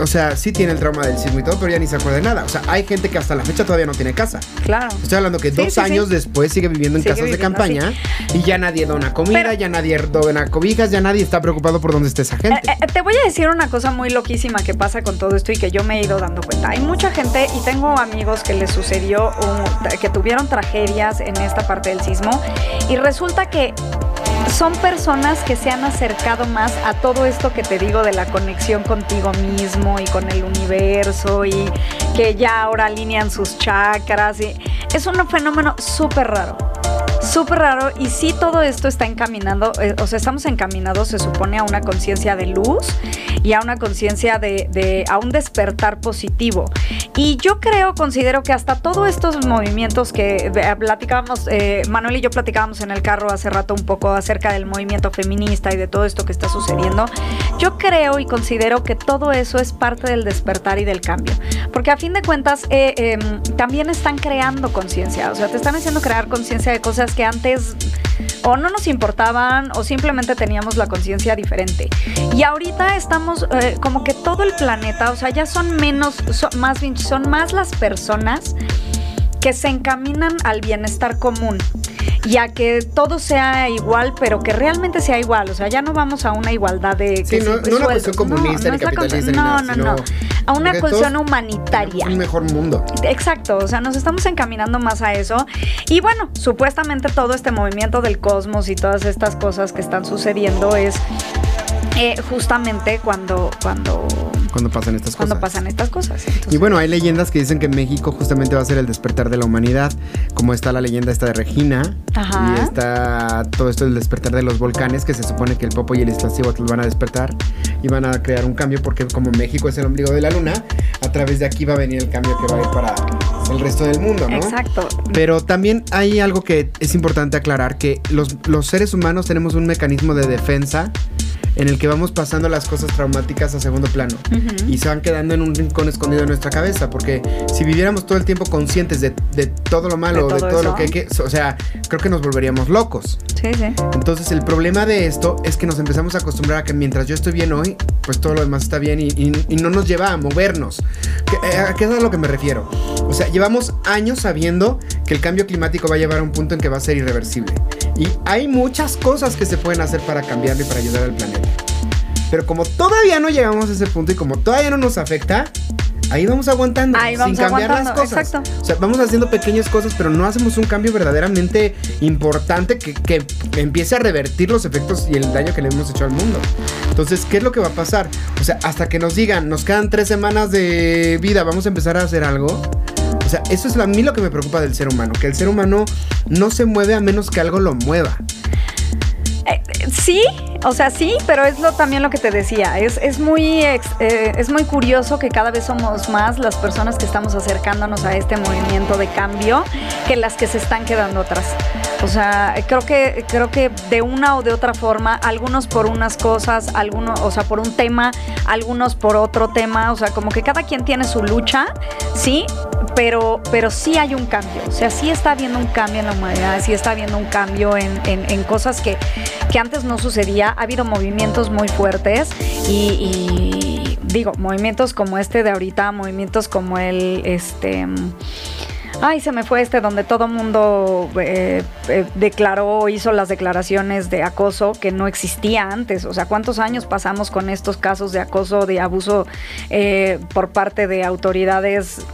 o sea, sí tiene el trauma del sismo y todo, pero ya ni se acuerda de nada. O sea, hay gente que hasta la fecha todavía no tiene casa. Claro. Estoy hablando que Sí, dos sí, años sí. después sigue viviendo en Sigue casas de campaña y ya nadie dona comida, Pero- ya nadie dona cobijas, ya nadie está preocupado por dónde esté esa gente. Eh, eh, te voy a decir una cosa muy loquísima que pasa con todo esto y que yo me he ido dando cuenta. Hay mucha gente y tengo amigos que les sucedió, un- que tuvieron tragedias en esta parte del sismo y resulta que son personas que se han acercado más a todo esto que te digo de la conexión contigo mismo y con el universo y que ya ahora alinean sus chakras. Y es un fenómeno súper raro. Súper raro y sí todo esto está encaminando, eh, o sea, estamos encaminados, se supone, a una conciencia de luz y a una conciencia de, de- a un despertar positivo. Y yo creo, considero que hasta todos estos movimientos que eh, platicábamos, eh, Manuel y yo platicábamos en el carro hace rato un poco acerca del movimiento feminista y de todo esto que está sucediendo, yo creo y considero que todo eso es parte del despertar y del cambio. Porque a fin de cuentas eh, em, también están creando conciencia, o sea, te están haciendo crear conciencia de cosas que antes o no nos importaban o simplemente teníamos la conciencia diferente. Y ahorita estamos eh, como que todo el planeta, o sea, ya son menos, más bien, son más las personas que se encaminan al bienestar común y a que todo sea igual, pero que realmente sea igual. O sea, ya no vamos a una igualdad de... Sí, que no- no una cuestión comunista ni es la capitalista cuestión- ni No, nada, no, no. A una cuestión humanitaria. Un mejor mundo. Exacto, o sea, nos estamos encaminando más a eso. Y bueno, supuestamente todo este movimiento del cosmos y todas estas cosas que están sucediendo es eh, justamente cuando, cuando cuando pasan estas cuando cosas. pasan estas cosas. Entonces, Y bueno, hay leyendas que dicen que México justamente va a ser el despertar de la humanidad, como está la leyenda esta de Regina, Ajá. y está todo esto del despertar de los volcanes, que se supone que el Popo y el Iztaccíhuatl van a despertar y van a crear un cambio, porque como México es el ombligo de la luna, a través de aquí va a venir el cambio que va a ir para el resto del mundo, ¿no? Exacto. Pero también hay algo que es importante aclarar, que los, los seres humanos tenemos un mecanismo de defensa en el que vamos pasando las cosas traumáticas a segundo plano y se van quedando en un rincón escondido de nuestra cabeza, porque si viviéramos todo el tiempo conscientes de, de todo lo malo, De de todo lo que hay que, o sea, creo que nos volveríamos locos. Sí, sí. Entonces el problema de esto es que nos empezamos a acostumbrar a que mientras yo estoy bien hoy, pues todo lo demás está bien y, y- y no nos lleva a movernos. ¿Qué- eh, ¿A qué es a lo que me refiero? O sea, llevamos años sabiendo que el cambio climático va a llevar a un punto en que va a ser irreversible. Y hay muchas cosas que se pueden hacer para cambiarlo y para ayudar al planeta. Pero como todavía no llegamos a ese punto y como todavía no nos afecta, ahí vamos aguantando Ahí vamos sin cambiar las aguantando, cosas. exacto. O sea, vamos haciendo pequeñas cosas, pero no hacemos un cambio verdaderamente importante que, que empiece a revertir los efectos y el daño que le hemos hecho al mundo. Entonces, ¿qué es lo que va a pasar? O sea, hasta que nos digan, nos quedan tres semanas de vida, vamos a empezar a hacer algo. Sea, eso es a mí lo que me preocupa del ser humano, que el ser humano no se mueve a menos que algo lo mueva. Eh, sí, o sea, sí, pero es lo, también lo que te decía. Es, es, muy, eh, es muy curioso que cada vez somos más las personas que estamos acercándonos a este movimiento de cambio que las que se están quedando atrás. O sea, creo que, creo que de una o de otra forma, algunos por unas cosas, algunos, o sea, por un tema, algunos por otro tema, o sea, como que cada quien tiene su lucha, sí, pero, pero sí hay un cambio, o sea, sí está habiendo un cambio en la humanidad, sí está habiendo un cambio en, en- cosas que, que antes no sucedía, ha habido movimientos muy fuertes y, y digo, movimientos como este de ahorita, movimientos como el, este... Ay, se me fue este donde todo mundo eh, eh, declaró, hizo las declaraciones de acoso que no existía antes. O sea, ¿cuántos años pasamos con estos casos de acoso, de abuso eh, por parte de autoridades?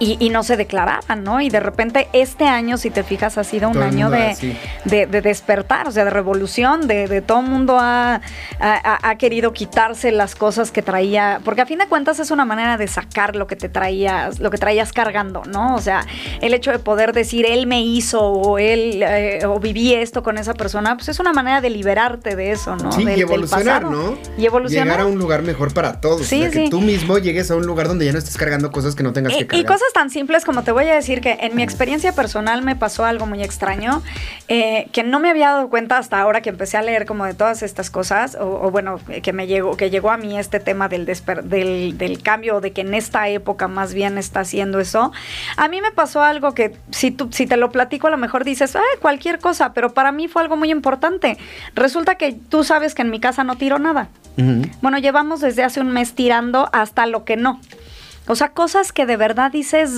Y, y no se declaraban, ¿no? Y de repente este año, si te fijas, ha sido un Todo año de, de, de despertar, o sea, de revolución, de, de todo el mundo ha, ha- ha querido quitarse las cosas que traía, porque a fin de cuentas es una manera de sacar lo que te traías, lo que traías cargando, ¿no? O sea, el hecho de poder decir él me hizo o él eh, o viví esto con esa persona, pues es una manera de liberarte de eso, ¿no? Sí, Del- y evolucionar. ¿no? Y evolucionar. Llegar a un lugar mejor para todos. Sí, o sea, que tú mismo llegues a un lugar donde ya no estés cargando cosas que no tengas que cargar. y cosas tan simples como te voy a decir que en mi experiencia personal me pasó algo muy extraño, eh, que no me había dado cuenta hasta ahora que empecé a leer como de todas estas cosas, o, o bueno, que me llegó, que llegó a mí este tema del, del, del cambio, de que en esta época más bien está haciendo eso. A mí me pasó algo que si, tú, si te lo platico a lo mejor dices, "Ah, cualquier cosa, pero para mí fue algo muy importante. Resulta que tú sabes que en mi casa no tiro nada. Bueno, llevamos desde hace un mes tirando hasta lo que no. O sea, cosas que de verdad dices.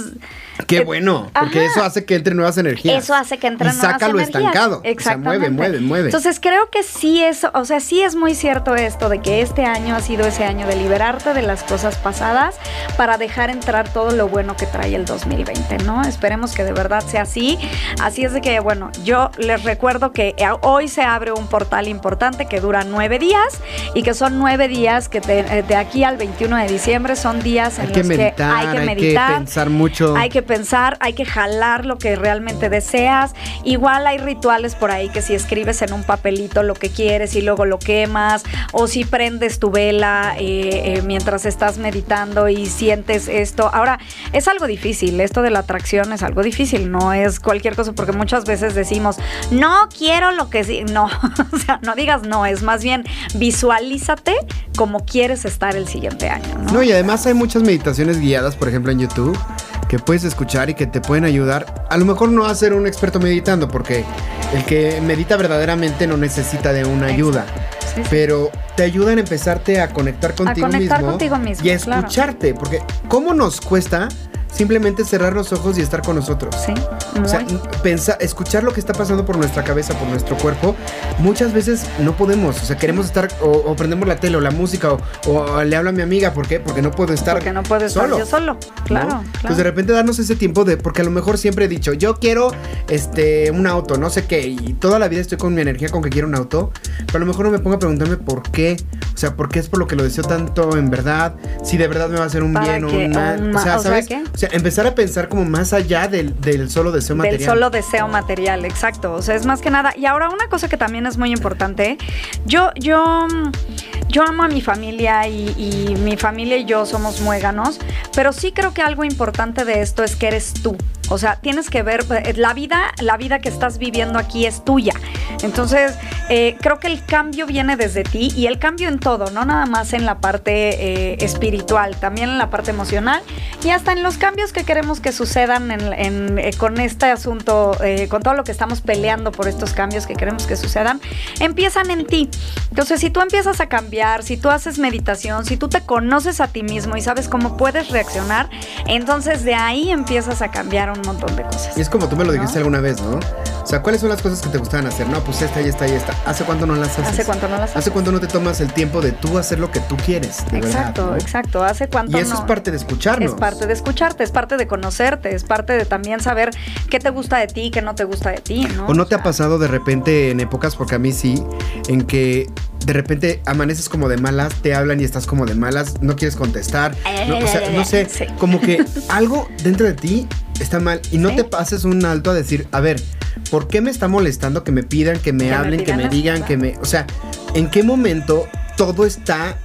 Qué bueno, porque ajá. eso hace que entren nuevas energías. Eso hace que entren y nuevas saca lo energías. estancado. O sea, Exactamente. mueve, mueve, mueve. Entonces creo que sí es, o sea, sí es muy cierto esto de que este año ha sido ese año de liberarte de las cosas pasadas para dejar entrar todo lo bueno que trae el 2020, ¿no? Esperemos que de verdad sea así. Así es de que, bueno, yo les recuerdo que eh, hoy se abre un portal importante que dura nueve días y que son nueve días que te- eh, de aquí al 21 de diciembre son días en hay que los meditar, hay que hay meditar. que pensar mucho. Hay que pensar, hay que jalar lo que realmente deseas. Igual hay rituales por ahí que si escribes en un papelito lo que quieres y luego lo quemas, o si prendes tu vela eh, eh, mientras estás meditando y sientes esto. Ahora, es algo difícil, esto de la atracción es algo difícil, no es cualquier cosa, porque muchas veces decimos, no quiero lo que sí, no, o sea, no digas no, es más bien visualízate como quieres estar el siguiente año. ¿no? No, y además hay muchas meditaciones guiadas, por ejemplo, en YouTube, que puedes escuchar y que te pueden ayudar. A lo mejor no a ser un experto meditando, porque el que medita verdaderamente no necesita de una ayuda. Sí, sí. Pero te ayudan a empezarte a conectar contigo conectar mismo contigo mismo, y a claro. escucharte, porque ¿cómo nos cuesta simplemente cerrar los ojos y estar con nosotros. Sí, O sea, pensar, escuchar lo que está pasando por nuestra cabeza, por nuestro cuerpo, muchas veces no podemos. O sea, queremos estar, o, o prendemos la tele o la música, o, o le hablo a mi amiga, ¿por qué? Porque no puedo estar. Porque no puedes estar solo. yo solo. Claro, ¿no? claro. Pues de repente darnos ese tiempo de, porque a lo mejor siempre he dicho, yo quiero este un auto, no sé qué, y toda la vida estoy con mi energía con que quiero un auto, pero a lo mejor no me pongo a preguntarme por qué, o sea, por qué es por lo que lo deseo tanto en verdad, si de verdad me va a hacer un bien o un mal, o sea, o ¿sabes? ¿qué? O sea, empezar a pensar como más allá del, del solo deseo material. Del solo deseo material, exacto. O sea, es más que nada. Y ahora una cosa que también es muy importante. Yo, yo, yo amo a mi familia y, y mi familia y yo somos muéganos, pero sí creo que algo importante de esto es que eres tú. O sea, tienes que ver, eh, la vida, la vida que estás viviendo aquí es tuya. Entonces, eh, creo que el cambio viene desde ti y el cambio en todo, no nada más en la parte eh, espiritual, también en la parte emocional y hasta en los cambios que queremos que sucedan con este asunto, con todo lo que estamos peleando por estos cambios que queremos que sucedan, empiezan en ti. Entonces, si tú empiezas a cambiar, si tú haces meditación, si tú te conoces a ti mismo y sabes cómo puedes reaccionar, entonces de ahí empiezas a cambiar montón de cosas. Y es como tú me lo dijiste ¿No? alguna vez, ¿no? O sea, ¿cuáles son las cosas que te gustaban hacer? No, pues esta y esta y esta. ¿Hace cuánto no las haces? ¿Hace cuánto no las ¿Hace haces? cuánto no te tomas el tiempo de tú hacer lo que tú quieres? De Exacto, verdad, ¿no? exacto. ¿Hace cuánto Y eso no? es parte de escucharnos. Es parte de escucharte, es parte de conocerte, es parte de también saber qué te gusta de ti, qué no te gusta de ti, ¿no? ¿O no te ha pasado de repente en épocas, porque a mí sí, en que de repente amaneces como de malas, te hablan y estás como de malas, no quieres contestar, no, o sea, no sé, como que algo dentro de ti está mal y no Sí. te pases un alto a decir, a ver, ¿por qué me está molestando que me pidan, que me Que me hablen, que me digan, que me, o sea, ¿en qué momento todo está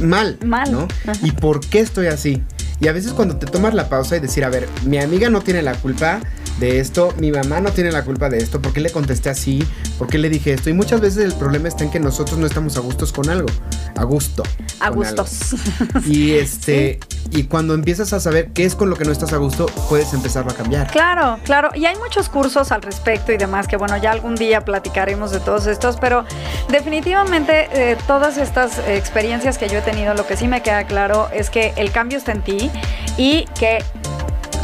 mal? Mal. ¿no? Ajá. ¿Y por qué estoy así? Y a veces cuando te tomas la pausa y decir, a ver, mi amiga no tiene la culpa de esto, mi mamá no tiene la culpa de esto, ¿por qué le contesté así? ¿Por qué le dije esto? Y muchas veces el problema está en que nosotros no estamos a gustos con algo, a gusto. a algo. gustos. Y este, y cuando empiezas a saber qué es con lo que no estás a gusto, puedes empezar a cambiar. Claro, claro. Y hay muchos cursos al respecto y demás que, bueno, ya algún día platicaremos de todos estos, pero definitivamente eh, todas estas eh, experiencias que yo he tenido, lo que sí me queda claro es que el cambio está en ti y que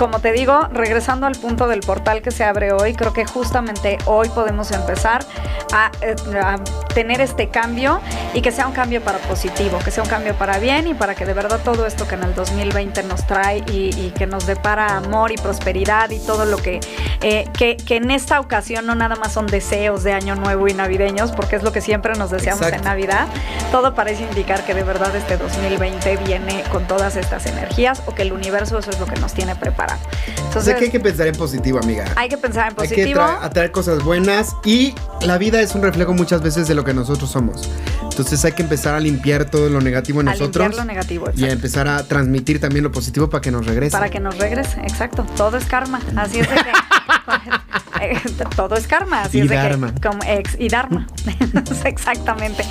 como te digo, regresando al punto del portal que se abre hoy, creo que justamente hoy podemos empezar a, eh, a tener este cambio y que sea un cambio para positivo, que sea un cambio para bien y para que de verdad todo esto que en el 2020 nos trae y, y que nos depara amor y prosperidad y todo lo que, eh, que, que en esta ocasión no nada más son deseos de año nuevo y navideños, porque es lo que siempre nos deseamos Exacto. en Navidad, todo parece indicar que de verdad este 2020 viene con todas estas energías o que el universo eso es lo que nos tiene preparado. O Entonces, sea que hay que pensar en positivo, amiga. hay que pensar en Hay que positivo. tra- atraer cosas buenas y la vida es un reflejo muchas veces de lo que nosotros somos. Entonces hay que empezar a limpiar todo lo negativo en a nosotros limpiar lo negativo, y a empezar a transmitir también lo positivo para que nos regrese. Para que nos regrese, exacto. Todo es karma. Así es de que. todo es karma. Así Y es de dharma. que. Como ex, y dharma. Exactamente.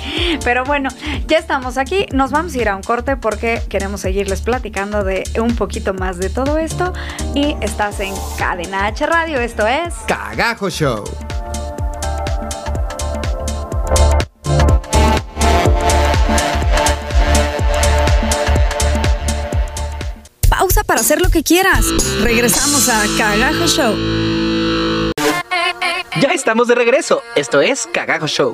Pero bueno, ya estamos aquí. Nos vamos a ir a un corte porque queremos seguirles platicando de un poquito más de todo esto. Y estás en Cadena H Radio. Esto es. Cagajo Show. Pausa para hacer lo que quieras. Regresamos a Cagajo Show. Ya estamos de regreso. Esto es Cagajo Show.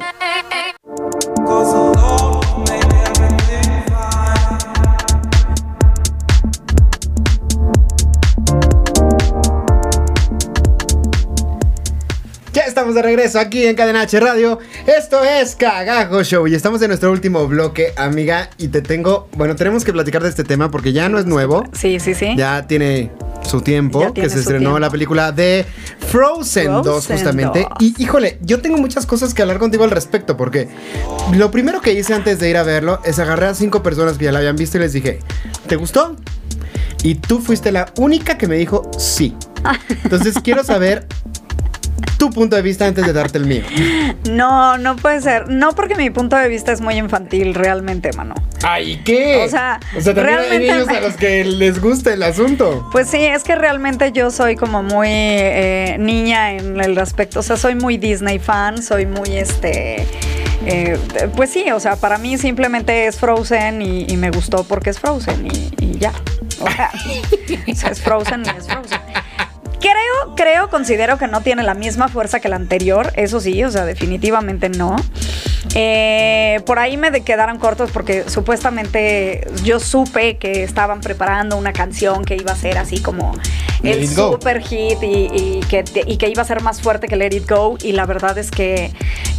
Ya estamos de regreso aquí en Cadena H Radio. Esto es Cagajo Show y estamos en nuestro último bloque, amiga. Y te tengo, bueno, tenemos que platicar de este tema porque ya no es nuevo. Sí, sí, sí. Ya tiene su tiempo que se estrenó tiempo. la película de Frozen, 2 Frozen justamente. 2. Y híjole, yo tengo muchas cosas que hablar contigo al respecto porque lo primero que hice antes de ir a verlo es agarrar a cinco personas que ya la habían visto y les dije, ¿te gustó? Y tú fuiste la única que me dijo sí. Entonces quiero saber tu punto de vista antes de darte el mío. No, no puede ser. No porque mi punto de vista es muy infantil realmente, mano. Ay, ¿qué? O sea, o sea también hay realmente- niños a los que les gusta el asunto. Pues sí, es que realmente yo soy como muy eh, niña en el aspecto, o sea, soy muy Disney fan, soy muy este... eh, pues sí, o sea, para mí simplemente es Frozen y, y me gustó porque es Frozen y, y ya. O sea, o sea, es Frozen y es Frozen. Creo, creo, considero que no tiene la misma fuerza que la anterior, eso sí, o sea, definitivamente no. Eh, por ahí me quedaron cortos porque supuestamente yo supe que estaban preparando una canción que iba a ser así como Let el Go. super hit y, y que, y que iba a ser más fuerte que Let It Go y la verdad es que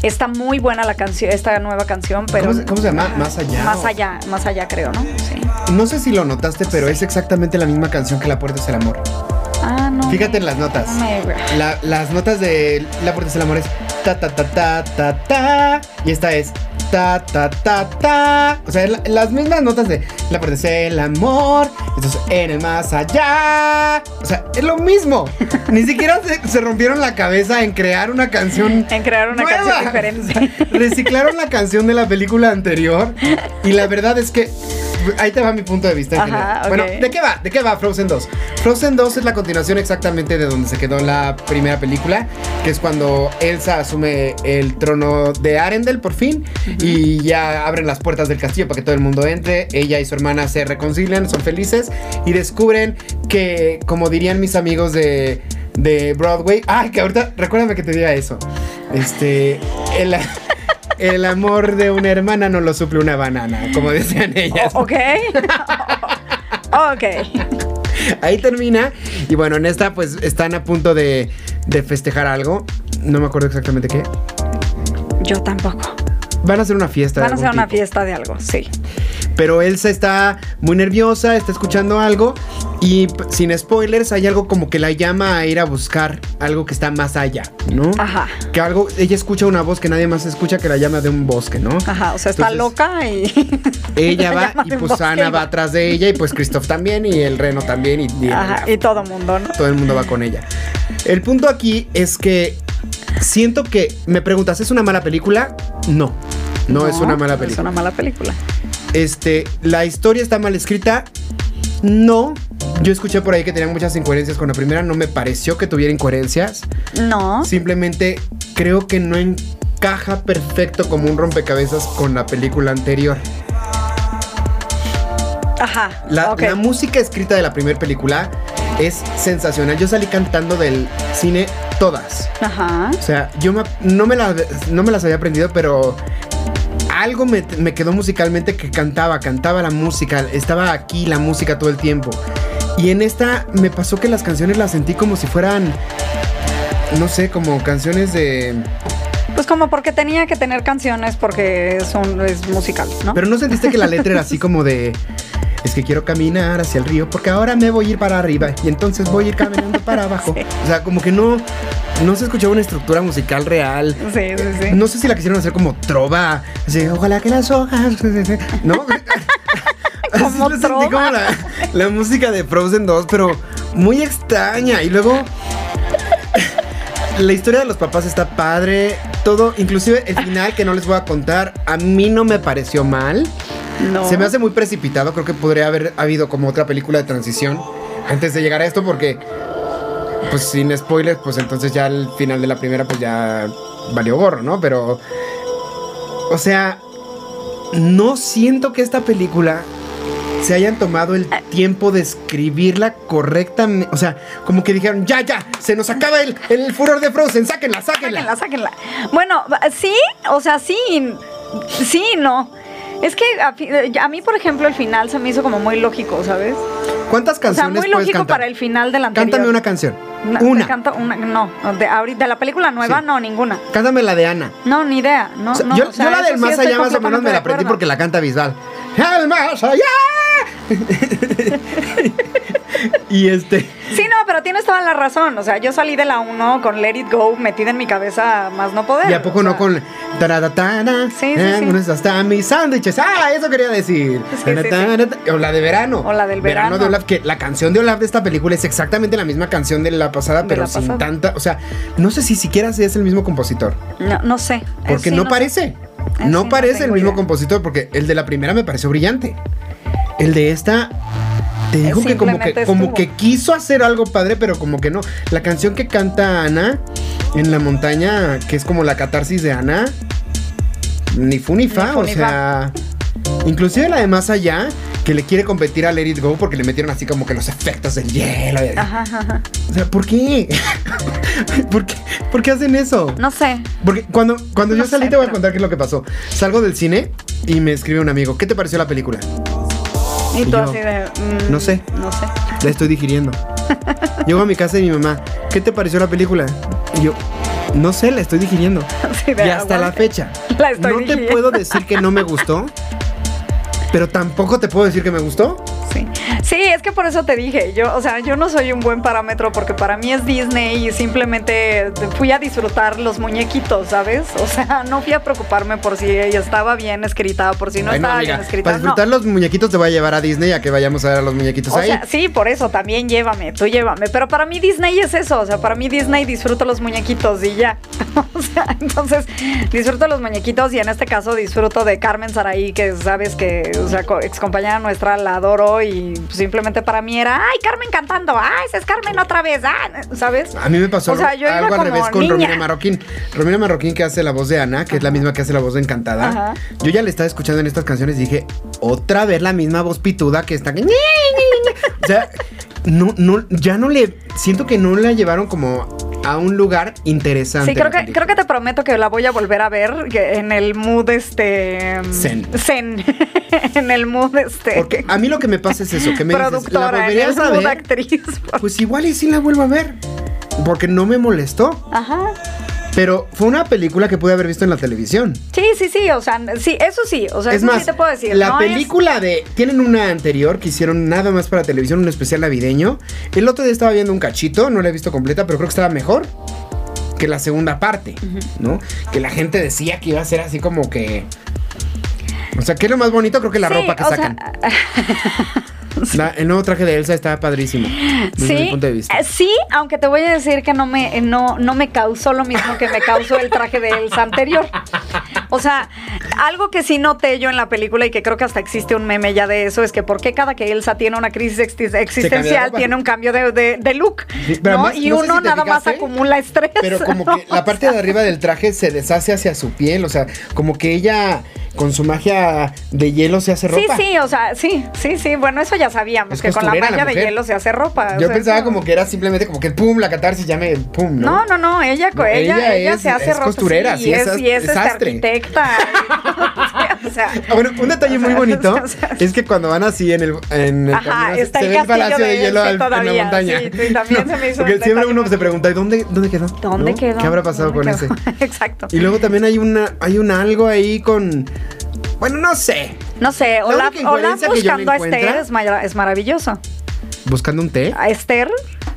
está muy buena la canción, esta nueva canción, pero... ¿Cómo se- cómo se llama? ¿Más allá Más o- allá, más allá creo, ¿no? Sí. No sé si lo notaste, pero es exactamente la misma canción que La Puerta es el Amor. No. Fíjate en las notas. no me- La- las notas de La Puerta es el Amor es ta ta ta ta ta ta y esta es ta ta ta ta. O sea, la- las mismas notas de La Puerta es el Amor, entonces en el más allá. O sea, es lo mismo. Ni siquiera se, se rompieron la cabeza en crear una canción En crear una nueva. canción diferente. O sea, reciclaron la canción de la película anterior y la verdad es que ahí te va mi punto de vista. en Ajá, general. ok. Bueno, ¿de qué va? ¿De qué va Frozen 2? Frozen 2 es la continuación exactamente de donde se quedó la primera película, que es cuando Elsa asume el trono de Arendelle por fin y ya abren las puertas del castillo para que todo el mundo entre. Ella y su hermana se reconcilian, son felices y descubren que, como dirían mis amigos de, de Broadway, ay, que ahorita, recuérdame que te diga eso. Este, el, el amor de una hermana no lo suple una banana, como decían ellas. Ok. ok. Ahí termina. Y bueno, en esta pues están a punto de, de festejar algo. No me acuerdo exactamente qué. Yo tampoco. Van a hacer una fiesta. Van a hacer una tipo. fiesta de algo, sí. Pero Elsa está muy nerviosa, está escuchando algo. Y sin spoilers, hay algo como que la llama a ir a buscar algo que está más allá, ¿no? Ajá. Que algo, ella escucha una voz que nadie más escucha que la llama de un bosque, ¿no? Ajá, o sea, está loca y. Ella la va y pues Ana va atrás de ella y pues Christoph también y el reno también y, y- Ajá, y todo mundo, ¿no? todo el mundo va con ella. El punto aquí es que siento que me preguntas, ¿es una mala película? No. No, es una mala Es película. una mala película. Este, la historia está mal escrita. No. Yo escuché por ahí que tenía muchas incoherencias con la primera, no me pareció que tuviera incoherencias. No. Simplemente creo que no encaja perfecto como un rompecabezas con la película anterior. Ajá. La, música escrita de la primera película es sensacional. Yo salí cantando del cine todas. Ajá. O sea, yo me- no, me la- no me las había aprendido, pero algo me, me quedó musicalmente que cantaba, cantaba la música, estaba aquí la música todo el tiempo. Y en esta me pasó que las canciones las sentí como si fueran, no sé, como canciones de... Pues como porque tenía que tener canciones porque es, un, es musical, ¿no? Pero no sentiste que la letra era así como de... Es que quiero caminar hacia el río porque ahora me voy a ir para arriba y entonces voy a ir caminando para abajo. Sí. O sea, como que no, no se escuchaba una estructura musical real. sí, sí, sí. No sé si la quisieron hacer como trova. Así, ojalá que las hojas. ¿No? Así Como sentí trova. como la, la música de Frozen 2, pero muy extraña. Y luego. La historia de los papás está padre. Todo, inclusive el final que no les voy a contar, a mí no me pareció mal. No. Se me hace muy precipitado. Creo que podría haber habido como otra película de transición antes de llegar a esto, porque, pues sin spoilers, pues entonces ya el final de la primera, pues ya valió gorro, ¿no? Pero, o sea, no siento que esta película se hayan tomado el tiempo de escribirla correctamente. O sea, como que dijeron, ya, ya, se nos acaba el, el furor de Frozen, sáquenla, sáquenla. Sáquenla, sáquenla. Bueno, sí, o sea, sí, sí, no. Es que a, fi- a mí, por ejemplo, el final se me hizo como muy lógico, ¿sabes? ¿Cuántas O sea, canciones muy lógico para el final del anterior. Cántame una canción. Na- una. te canto una- no, de, ahorita, de la película nueva, Sí. no, ninguna. Cántame la de Ana. No, ni idea. No, O sea, no, yo, o sea, yo la del más allá más o menos me de la aprendí porque la canta Bisbal. ¡El más allá! y este. Sí, no, pero tienes toda la razón. O sea, yo salí de la 1 con Let It Go metida en mi cabeza más no poder. ¿Y a poco o no con taradatana? Sí, sí, eh, sí. ¿Dónde están mis sándwiches? Ah, eso quería decir. O la de verano. O la del verano. de Olaf, que la canción de Olaf de esta película es exactamente la misma canción de la pasada, De pero la sin pasada. tanta. O sea, no sé si siquiera si es el mismo compositor. No, no sé. Porque Eh, no, parece. No no parece el mismo idea. compositor, porque el de la primera me pareció brillante. El de esta. Te digo que como, que como que quiso hacer algo padre, pero como que no. La canción que canta Ana en la montaña, que es como la catarsis de Ana, ni fu ni fa, Ni fu o ni sea. Inclusive la de más allá, que le quiere competir a Let It Go porque le metieron así como que los efectos del hielo. y- Ajá, ajá. O sea, ¿por qué? ¿Por qué? ¿Por qué hacen eso? No sé. Porque cuando, cuando No yo salí sé, te voy a contar qué es lo que pasó. Salgo del cine y me escribe un amigo, ¿qué te pareció la película? Y Y tú yo, así de. mm, no sé. No sé. La estoy digiriendo. Llego a mi casa y mi mamá, ¿qué te pareció la película? Y yo, no sé, la estoy digiriendo. Y hasta la fecha. La estoy no te puedo decir que no me gustó, pero tampoco te puedo decir que me gustó. Sí. Sí, es que por eso te dije, yo, o sea, yo no soy un buen parámetro porque para mí es Disney y simplemente fui a disfrutar los muñequitos, ¿sabes? O sea, no fui a preocuparme por si ella estaba bien escrita, por si no estaba amiga, bien escrita. Para no. disfrutar los muñequitos te voy a llevar a Disney a que vayamos a ver a los muñequitos O ahí. sea, sí, por eso también llévame, tú llévame. Pero para mí Disney es eso, o sea, para mí Disney disfruto los muñequitos y ya. O sea, entonces disfruto los muñequitos y en este caso disfruto de Carmen Saraí, que sabes que, o sea, co- ex compañera nuestra, la adoro y simplemente para mí era, ay, Carmen cantando, ay, esa es Carmen otra vez, ah", ¿sabes? A mí me pasó O sea, yo algo al revés con niña. Romina Marroquín. Romina Marroquín que hace la voz de Ana, que es la misma que hace la voz de Encantada. Ajá. Yo ya le estaba escuchando en estas canciones y dije, otra vez la misma voz pituda que está... O sea, no, no, ya no le... Siento que no la llevaron como a un lugar interesante. Sí, creo que, creo que te prometo que la voy a volver a ver en el mood este... Zen. Zen. en el mood este... Porque a mí lo que me pasa es eso, que me dices, ¿la productora, en el a mood ver? actriz. Pues igual y sí la vuelvo a ver. Porque no me molestó. Ajá. Pero fue una película que pude haber visto en la televisión. Sí, sí, sí, o sea, sí, eso sí, o sea, es eso más, sí te puedo decir. la no es- película de... Tienen una anterior que hicieron nada más para televisión, un especial navideño. El otro día estaba viendo un cachito, no la he visto completa, pero creo que estaba mejor que la segunda parte, ¿no? Que la gente decía que iba a ser así como que... O sea, que es lo más bonito, creo que la Sí, ropa que o sea, sacan. La- el nuevo traje de Elsa está padrísimo. Desde mi Sí, punto de vista. eh, sí, aunque te voy a decir que no me, no, no me causó lo mismo que me causó el traje de Elsa anterior. O sea, algo que sí noté yo en la película y que creo que hasta existe un meme ya de eso es que por qué cada que Elsa tiene una crisis existencial tiene un cambio de, de- de look, Sí, ¿no? además, y no uno si nada más acumula estrés. Pero como ¿no? que la parte de arriba del traje se deshace hacia su piel, o sea, como que ella con su magia de hielo se hace Sí, ropa. sí, o sea, sí, sí, sí. Bueno, eso ya sabíamos, Es que con la costurera la magia de hielo se hace ropa. o Yo sea, pensaba como que era simplemente como que pum, la catarsis ya me pum, ¿no? No, no, no, ella, No, ella, ella ella, es- se hace es ropa. costurera, sí, es y es, es arquitecta. o sea, Ah, bueno, un detalle muy bonito o sea, es que cuando van así en el, en el Ajá, camino, se- está se el ve el palacio de, hielo al- en la todavía, montaña. sí, también se me hizo Porque siempre uno se pregunta, ¿y dónde, dónde quedó? ¿dónde quedó? ¿Qué habrá pasado ¿Dónde con ese? Exacto. Y luego también hay una, hay un algo ahí con, bueno, no sé, No sé, La Olaf, buscando a Esther es maravilloso. buscando un té. A Esther,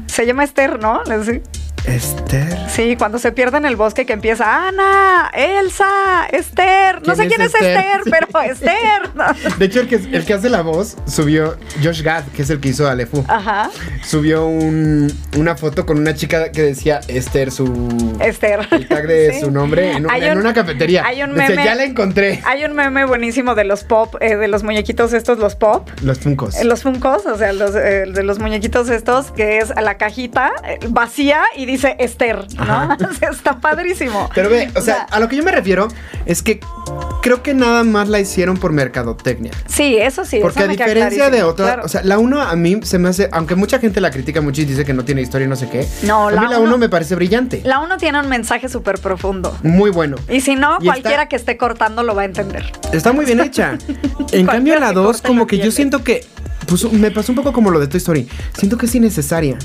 se llama Esther, ¿no? Sí. Esther. Sí, cuando se pierde en el bosque que empieza Ana, Elsa, Esther. No sé ¿Quién es es Esther? Esther, Sí. pero Esther. De hecho, el que, el que hace la voz subió, Josh Gad, que es el que hizo a Lefu, Ajá, subió un- una foto con una chica que decía Esther, su... Esther. El tag de Sí. su nombre en, un- Hay en un- una cafetería. hay un Decía, meme- ya la encontré. Hay un meme buenísimo de los pop, eh, de los muñequitos estos, los pop. Los Funkos. Eh, Los Funkos, o sea, los, eh, de los muñequitos estos, que es la cajita vacía y dice Esther, ¿no? Ajá. O sea, está padrísimo. Pero ve, o sea, a lo que yo me refiero es que creo que nada más la hicieron por mercadotecnia. sí, eso sí. Porque eso a diferencia de claro. o sea, la 1 a mí se me hace, aunque mucha gente la critica mucho y dice que no tiene historia y no sé qué, No, a la mí la uno- 1 me parece brillante. la uno tiene un mensaje súper profundo. Muy bueno. Y si no, Y cualquiera está- que esté cortando lo va a entender. Está muy bien hecha. En cambio, la que 2, corte como que yo siento que. Pues me pasó un poco como lo de Toy Story. Siento que es innecesaria.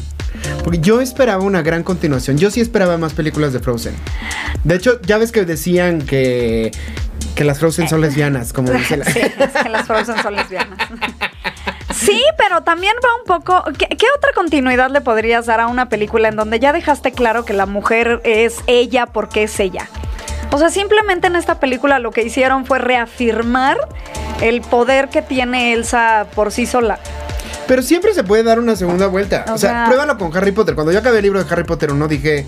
Porque yo esperaba una gran continuación. Yo sí esperaba más películas de Frozen. De hecho, ya ves que decían que. Que las Frozen son lesbianas, como dice la. Sí, es que las Frozen son lesbianas. Sí, pero también va un poco. ¿qué, qué otra continuidad le podrías dar a una película en donde ya dejaste claro que la mujer es ella porque es ella? O sea, simplemente en esta película lo que hicieron fue reafirmar el poder que tiene Elsa por sí sola. Pero siempre se puede dar una segunda vuelta. O, O sea, sea- pruébalo con Harry Potter. Cuando yo acabé el libro de Harry Potter 1, dije.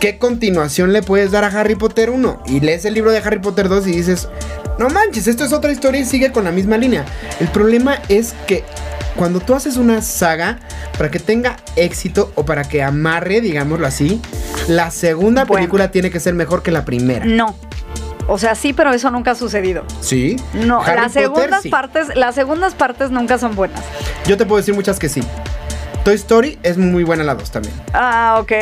¿Qué continuación le puedes dar a Harry Potter 1? Y lees el libro de Harry Potter 2 y dices. No manches, esto es otra historia y sigue con la misma línea. El problema es que cuando tú haces una saga, para que tenga éxito o para que amarre, digámoslo así, la segunda Bueno. película tiene que ser mejor que la primera. No. O sea, sí, pero eso nunca ha sucedido. Sí. No, Harry las Potter, segundas sí. partes, las segundas partes nunca son buenas. Yo te puedo decir muchas que sí. Toy Story es muy buena la 2 también. Ah, ok.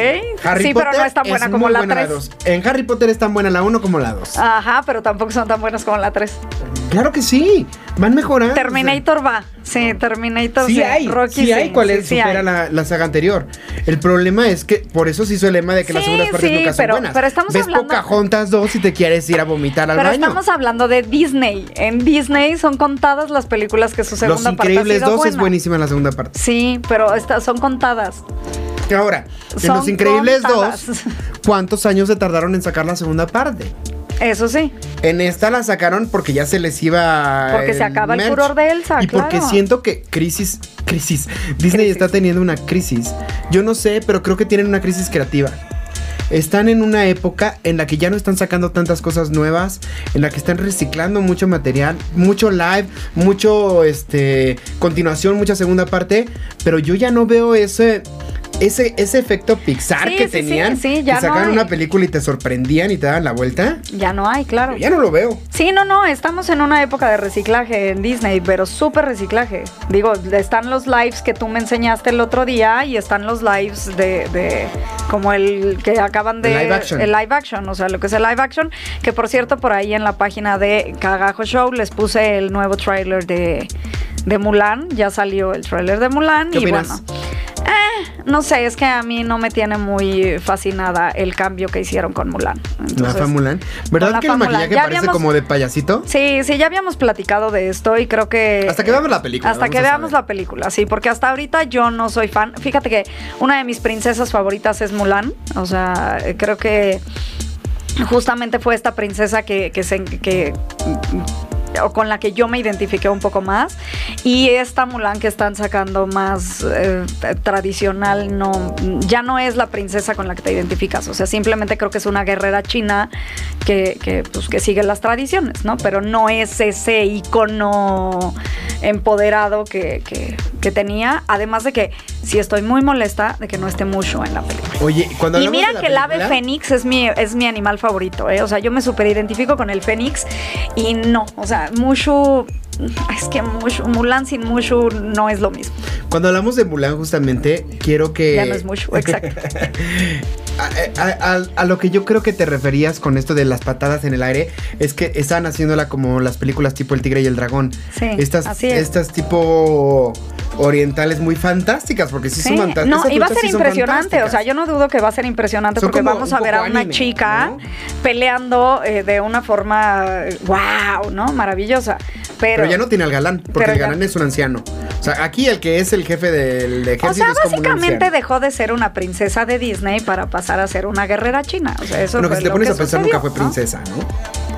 Harry sí, Potter pero no es tan buena como muy la buena 3. dos. En Harry Potter es tan buena la 1 como la 2. Ajá, pero tampoco son tan buenas como la 3. Claro que sí. Van mejorando. Terminator va. Sí, Terminator Sí sí. hay, Rocky sí hay cuál sí, es, sí supera la, la saga anterior. El problema es que por eso se hizo el lema de que las Sí, segundas partes sí, nunca son pero- buenas. pero estamos Ves hablando- Pocahontas 2 y te quieres ir a vomitar al Pero baño. estamos hablando de Disney. En Disney son contadas las películas que su Los segunda parte ha Increíbles sido 2 es buenísima la segunda parte. Sí, pero esta- son contadas. Ahora, en Son Los Increíbles contadas. 2, ¿cuántos años se tardaron en sacar la segunda parte? Eso sí. En esta la sacaron porque ya se les iba. Porque se acaba el furor de Elsa, Y porque siento que crisis. Crisis. Disney está teniendo una crisis. Yo no sé, pero creo que tienen una crisis creativa. Están en una época en la que ya no están sacando tantas cosas nuevas, en la que están reciclando mucho material, mucho live, mucho este continuación, mucha segunda parte, pero yo ya no veo ese ese, ese efecto Pixar Sí, que sí, tenían, sí, ya que sacaban una película y te sorprendían y te daban la vuelta. Ya no hay, claro. Yo ya no lo veo. Sí, no, no, estamos en una época de reciclaje en Disney, pero súper reciclaje. Digo, están los lives que tú me enseñaste el otro día y están los lives de, de como el que acaban de... El live action. El live action, o sea, lo que es el live action, que por cierto, por ahí en la página de Cagajo Show les puse el nuevo tráiler de, de Mulan, ya salió el tráiler de Mulan ¿Qué y opinas? bueno... eh, no sé, es que a mí no me tiene muy fascinada el cambio que hicieron con Mulan. La Entonces, Famulan. ¿Verdad con la que el Mulan. maquillaje Ya parece habíamos- como de payasito? Sí, sí, ya habíamos platicado de esto y creo que... Hasta que veamos la película, Hasta que veamos la película, sí, porque hasta ahorita yo no soy fan. Fíjate que una de mis princesas favoritas es Mulan, o sea, creo que justamente fue esta princesa que, que se... Que, o con la que yo me identifiqué un poco más. Y esta Mulan que están sacando más eh, tradicional no ya no es la princesa con la que te identificas. O sea simplemente creo que es una guerrera china que, que, pues, que sigue las tradiciones no pero no es ese icono empoderado que, que- que tenía. Además de que sí estoy muy molesta de que no esté mucho en la película. Oye, cuando y mira de la que el ave fénix es mi, es mi animal favorito, ¿eh? O sea, yo me super identifico con el fénix y no, o sea, Mushu, es que Mushu, Mulan sin Mushu no es lo mismo. Cuando hablamos de Mulan, justamente, quiero que. Ya no es Mushu, exacto. A, a- a- a lo que yo creo que te referías con esto de las patadas en el aire es que estaban haciéndola como las películas tipo El Tigre y el Dragón. Sí, estas, así es. estas tipo orientales muy fantásticas, porque sí, Sí, son fantásticas. no, y va a ser sí impresionante, o sea, yo no dudo que va a ser impresionante Son porque vamos a ver a una anime, chica ¿no? peleando eh, de una forma, wow, ¿no? Maravillosa. Pero, Pero ya no tiene al galán, porque el ya- galán es un anciano. O sea, aquí el que es el jefe del ejército O sea, es básicamente dejó de ser una princesa de Disney para pasar a ser una guerrera china. O sea, eso Bueno, que fue si te lo pones que a pensar, sucedió, nunca fue ¿no? princesa, ¿no?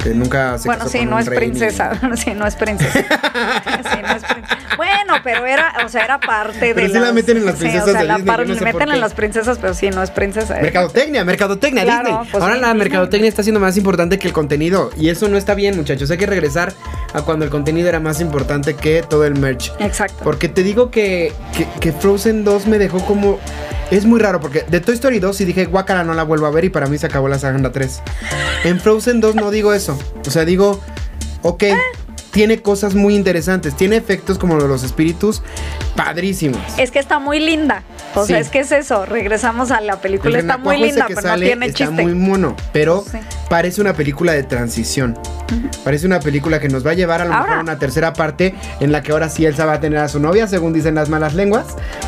Que nunca se Bueno, sí, no es princesa. Sí, no es princesa. Sí, no es princesa. Bueno, pero era, o sea, era parte de. Pero sí la meten en las sí, princesas o sea, de la Disney, no sé meten en las princesas, pero sí, no es princesa. Mercadotecnia, mercadotecnia, Claro, Disney. pues Ahora sí, la mercadotecnia está siendo más importante que el contenido. Y eso no está bien, muchachos. Hay que regresar a cuando el contenido era más importante que todo el merch. Exacto. Porque te digo que, que, que Frozen 2 me dejó como. Es muy raro porque de Toy Story 2 sí dije, guácala, no la vuelvo a ver y para mí se acabó la saga 3. En Frozen 2 no digo eso. O sea, digo, ok, tiene cosas muy interesantes. Tiene efectos como los espíritus padrísimos. Es que está muy linda. O sea, Sí. es que es eso. Regresamos a la película. El Está muy linda, pero no sale tiene está chiste. muy mono, pero Sí. parece una película de transición. Parece una película que nos va a llevar a lo mejor Ahora. a una tercera parte en la que ahora sí Elsa va a tener a su novia, según dicen las malas lenguas.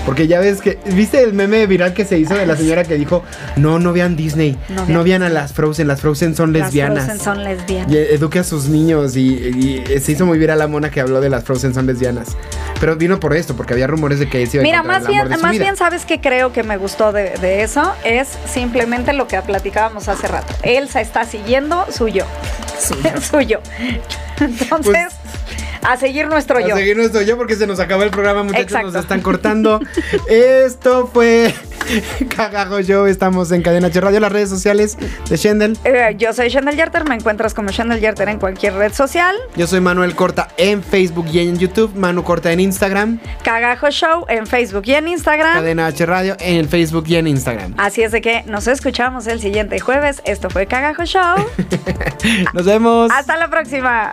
Porque ya ves que, ¿viste el meme viral que se hizo de la señora que dijo, no, no vean Disney, No no vean vean, a las Frozen, las Frozen son Las lesbianas. Frozen son lesbianas. Y eduque a sus niños y, y se hizo muy viral la mona que habló de las Frozen son lesbianas. Pero vino por esto, porque había rumores de que se iba a Mira, encontrar más el amor bien, de su más vida. bien sabes que creo que me gustó de, de eso es simplemente lo que platicábamos hace rato. Elsa está siguiendo su yo. Suyo. Entonces, a seguir nuestro Pues, A yo. seguir nuestro yo porque se nos acabó el programa, muchachos, Exacto. nos están cortando. Esto fue Cagajo Show, estamos en Cadena H Radio, las redes sociales de Shendel. Eh, yo soy Shendel Yerter, me encuentras como Shendel Yerter en cualquier red social. Yo soy Manuel Corta en Facebook y en YouTube, Manu Corta en Instagram, Cagajo Show en Facebook y en Instagram. Cadena H Radio en Facebook y en Instagram. Así es de que nos escuchamos el siguiente jueves. Esto fue Cagajo Show. Nos vemos. Hasta la próxima.